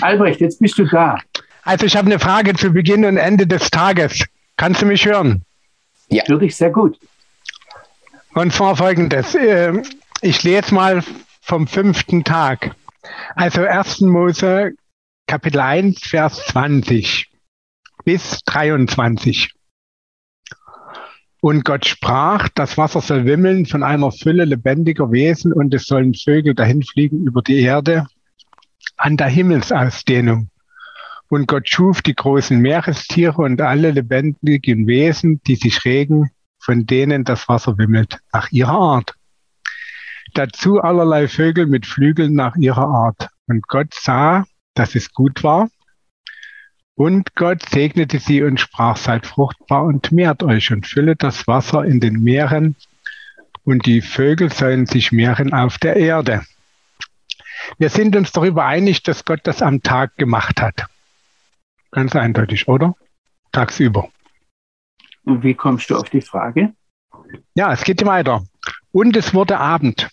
Albrecht, jetzt bist du da. Also ich habe eine Frage zu Beginn und Ende des Tages. Kannst du mich hören? Ja. Würde ich sehr gut. Und zwar folgendes. Ähm, ich lese mal vom fünften Tag. Also 1. Mose Kapitel 1, Vers 20 bis 23. Und Gott sprach, das Wasser soll wimmeln von einer Fülle lebendiger Wesen und es sollen Vögel dahinfliegen über die Erde an der Himmelsausdehnung. Und Gott schuf die großen Meerestiere und alle lebendigen Wesen, die sich regen, von denen das Wasser wimmelt, nach ihrer Art. Dazu allerlei Vögel mit Flügeln nach ihrer Art. Und Gott sah, dass es gut war. Und Gott segnete sie und sprach, seid fruchtbar und mehrt euch und füllet das Wasser in den Meeren und die Vögel sollen sich mehren auf der Erde. Wir sind uns darüber einig, dass Gott das am Tag gemacht hat. Ganz eindeutig, oder? Tagsüber. Und wie kommst du auf die Frage? Ja, es geht weiter. Und es wurde Abend.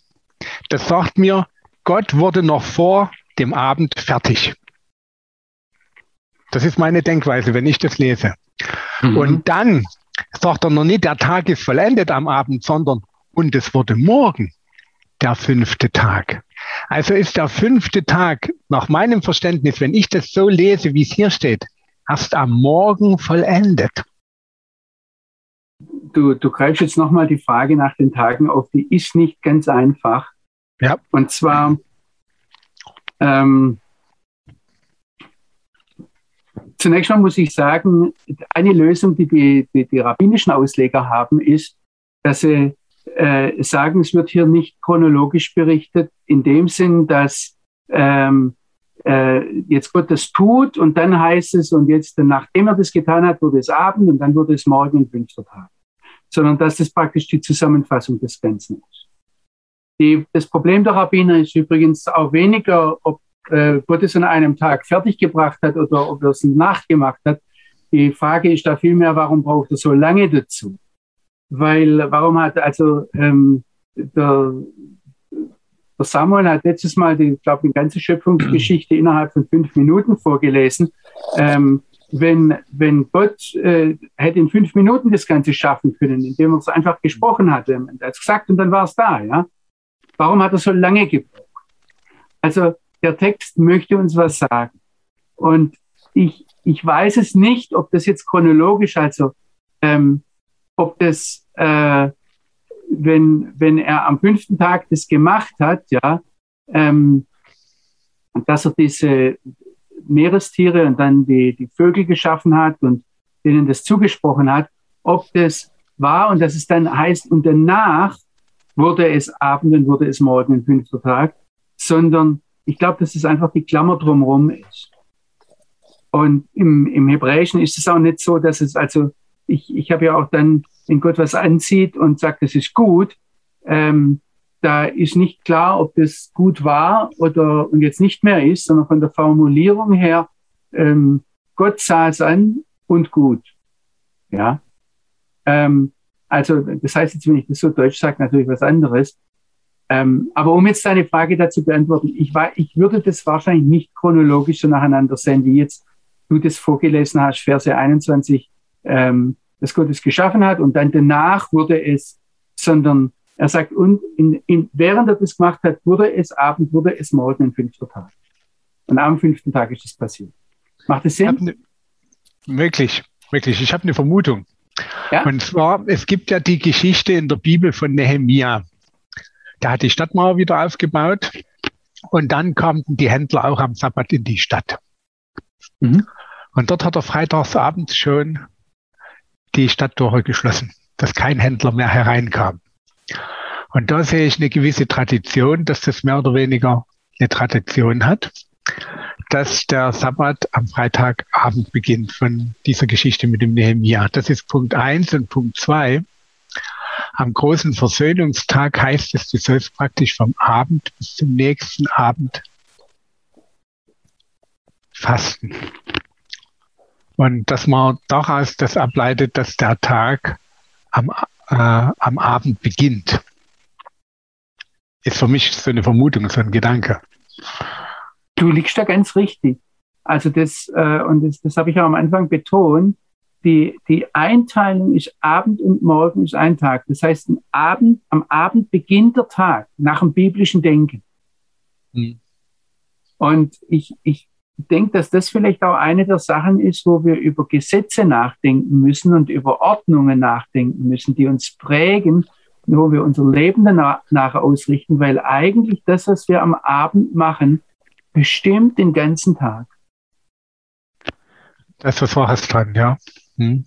Das sagt mir, Gott wurde noch vor dem Abend fertig. Das ist meine Denkweise, wenn ich das lese. Mhm. Und dann sagt er noch nicht, der Tag ist vollendet am Abend, sondern und es wurde morgen der fünfte Tag. Also ist der fünfte Tag nach meinem Verständnis, wenn ich das so lese, wie es hier steht, erst am Morgen vollendet. Du, du greifst jetzt nochmal die Frage nach den Tagen auf, die ist nicht ganz einfach. Ja. Und zwar, ähm, Zunächst mal muss ich sagen, eine Lösung, die die, die, die rabbinischen Ausleger haben, ist, dass sie äh, sagen, es wird hier nicht chronologisch berichtet, in dem Sinn, dass ähm, äh, jetzt Gott das tut und dann heißt es, und jetzt, nachdem er das getan hat, wurde es Abend und dann wurde es morgen und fünfter Tag. Sondern dass das praktisch die Zusammenfassung des Ganzen ist. Die, das Problem der Rabbiner ist übrigens auch weniger, ob äh, Gott es an einem Tag fertiggebracht hat oder ob er es nachgemacht hat. Die Frage ist da vielmehr, warum braucht er so lange dazu? Weil, warum hat also ähm, der, der Samuel hat letztes Mal, die, ich glaube, die ganze Schöpfungsgeschichte [CLEARS THROAT] innerhalb von fünf Minuten vorgelesen. Ähm, wenn, wenn Gott äh, hätte in fünf Minuten das Ganze schaffen können, indem er es einfach gesprochen hatte, er hat es gesagt und dann war es da, ja. Warum hat er so lange gebraucht? Also der Text möchte uns was sagen. Und ich, ich weiß es nicht, ob das jetzt chronologisch, also ähm, ob das, äh, wenn, wenn er am fünften Tag das gemacht hat, ja, ähm, dass er diese Meerestiere und dann die, die Vögel geschaffen hat und denen das zugesprochen hat, ob das war und dass es dann heißt, und danach wurde es Abend und wurde es Morgen, ein fünfter Tag, sondern ich glaube, dass es einfach die Klammer drumherum ist. Und im, im Hebräischen ist es auch nicht so, dass es also, ich, ich habe ja auch dann, wenn Gott was ansieht und sagt, das ist gut, ähm, da ist nicht klar, ob das gut war oder und jetzt nicht mehr ist, sondern von der Formulierung her, ähm, Gott sah es an und gut. Ja. Ähm, also, das heißt jetzt, wenn ich das so deutsch sage, natürlich was anderes. Ähm, aber um jetzt deine Frage dazu beantworten, ich, war, ich würde das wahrscheinlich nicht chronologisch so nacheinander sehen, wie jetzt du das vorgelesen hast, Verse 21, ähm, dass Gott es geschaffen hat und dann danach wurde es, sondern er sagt, und in, in, während er das gemacht hat, wurde es Abend, wurde es Morgen, ein fünfter Tag. Und am fünften Tag ist es passiert. Macht es Sinn? Ne, wirklich, wirklich. Ich habe eine Vermutung. Ja? Und zwar, es gibt ja die Geschichte in der Bibel von Nehemia. Der hat die Stadtmauer wieder aufgebaut und dann kamen die Händler auch am Sabbat in die Stadt. Mhm. Und dort hat er freitagsabends schon die Stadttore geschlossen, dass kein Händler mehr hereinkam. Und da sehe ich eine gewisse Tradition, dass das mehr oder weniger eine Tradition hat, dass der Sabbat am Freitagabend beginnt von dieser Geschichte mit dem Nehemiah. Das ist Punkt eins und Punkt zwei. Am großen Versöhnungstag heißt es, du sollst praktisch vom Abend bis zum nächsten Abend fasten. Und dass man daraus das ableitet, dass der Tag am, äh, am Abend beginnt, ist für mich so eine Vermutung, so ein Gedanke. Du liegst da ganz richtig. Also das, äh, und das, das habe ich auch am Anfang betont, die, die Einteilung ist Abend und Morgen ist ein Tag. Das heißt, am Abend, am Abend beginnt der Tag nach dem biblischen Denken. Mhm. Und ich, ich denke, dass das vielleicht auch eine der Sachen ist, wo wir über Gesetze nachdenken müssen und über Ordnungen nachdenken müssen, die uns prägen, wo wir unser Leben danach, ausrichten, weil eigentlich das, was wir am Abend machen, bestimmt den ganzen Tag. Das ist was dran, ja. Hm.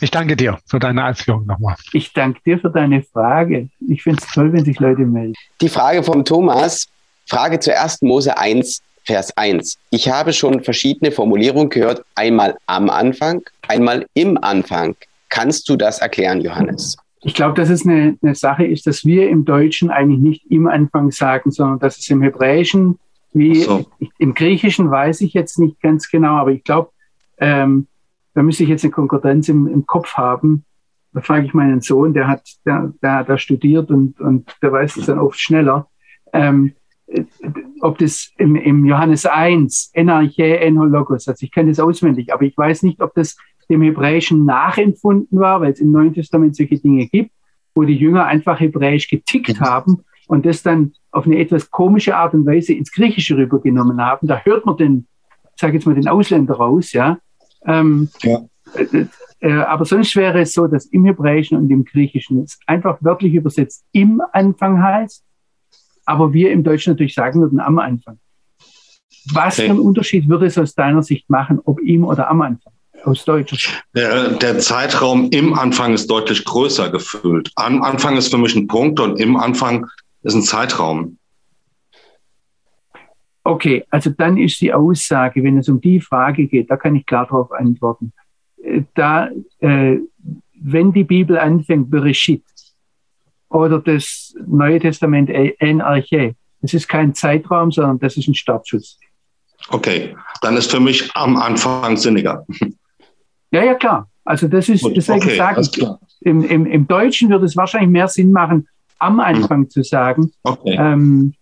Ich danke dir für deine Ausführung nochmal. Ich danke dir für deine Frage. Ich finde es toll, wenn sich Leute melden. Die Frage vom Thomas, Frage zu 1. Mose 1, Vers 1. Ich habe schon verschiedene Formulierungen gehört, einmal am Anfang, einmal im Anfang. Kannst du das erklären, Johannes? Ich glaube, dass es eine, eine Sache ist, dass wir im Deutschen eigentlich nicht im Anfang sagen, sondern dass es im Hebräischen, wie so. im Griechischen weiß ich jetzt nicht ganz genau, aber ich glaube, ähm, da müsste ich jetzt eine Konkordanz im, im Kopf haben. Da frage ich meinen Sohn, der hat, der, der hat da studiert und, und der weiß es dann oft schneller. Ähm, ob das im, im Johannes 1, Enarche, Enhologos, also ich kenne das auswendig, aber ich weiß nicht, ob das dem Hebräischen nachempfunden war, weil es im Neuen Testament solche Dinge gibt, wo die Jünger einfach Hebräisch getickt haben und das dann auf eine etwas komische Art und Weise ins Griechische rübergenommen haben. Da hört man den, sage jetzt mal, den Ausländer raus, ja. Ähm, ja. Äh, äh, aber sonst wäre es so, dass im Hebräischen und im Griechischen es einfach wörtlich übersetzt im Anfang heißt, aber wir im Deutschen natürlich sagen würden am Anfang. Was für einen Unterschied würde es aus deiner Sicht machen, ob im oder am Anfang? Aus Deutsch. Der, der, Zeitraum im Anfang ist deutlich größer gefüllt. Am Anfang ist für mich ein Punkt und im Anfang ist ein Zeitraum. Okay, also dann ist die Aussage, wenn es um die Frage geht, da kann ich klar darauf antworten. Äh, da, äh, wenn die Bibel anfängt, Bereshit oder das Neue Testament En Arche, das ist kein Zeitraum, sondern das ist ein Startschuss. Okay, dann ist für mich am Anfang sinniger. Ja, ja, klar. Also das ist, deswegen okay, sage ich, im, im, im Deutschen würde es wahrscheinlich mehr Sinn machen, am Anfang hm. zu sagen. Okay. Ähm,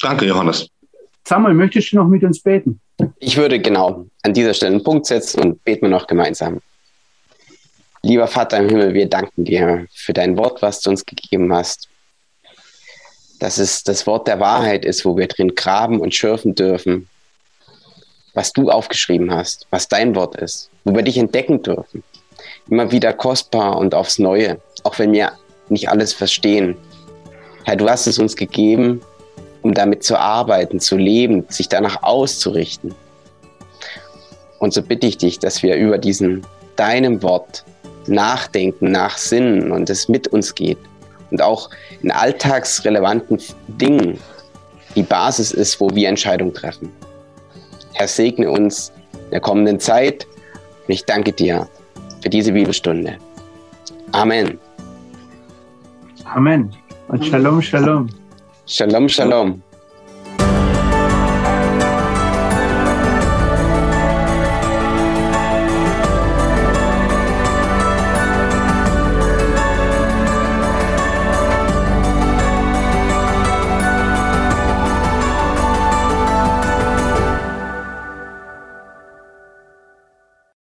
Danke, Johannes. Samuel, möchtest du noch mit uns beten? Ich würde genau an dieser Stelle einen Punkt setzen und beten wir noch gemeinsam. Lieber Vater im Himmel, wir danken dir für dein Wort, was du uns gegeben hast. Dass es das Wort der Wahrheit ist, wo wir drin graben und schürfen dürfen, was du aufgeschrieben hast, was dein Wort ist, wo wir dich entdecken dürfen. Immer wieder kostbar und aufs Neue, auch wenn wir nicht alles verstehen. Herr, du hast es uns gegeben, um damit zu arbeiten, zu leben, sich danach auszurichten. Und so bitte ich dich, dass wir über diesen deinem Wort nachdenken, nachsinnen und es mit uns geht. Und auch in alltagsrelevanten Dingen die Basis ist, wo wir Entscheidungen treffen. Herr, segne uns in der kommenden Zeit. Und ich danke dir für diese Bibelstunde. Amen. Amen. Und Shalom, Shalom. Shalom, Shalom.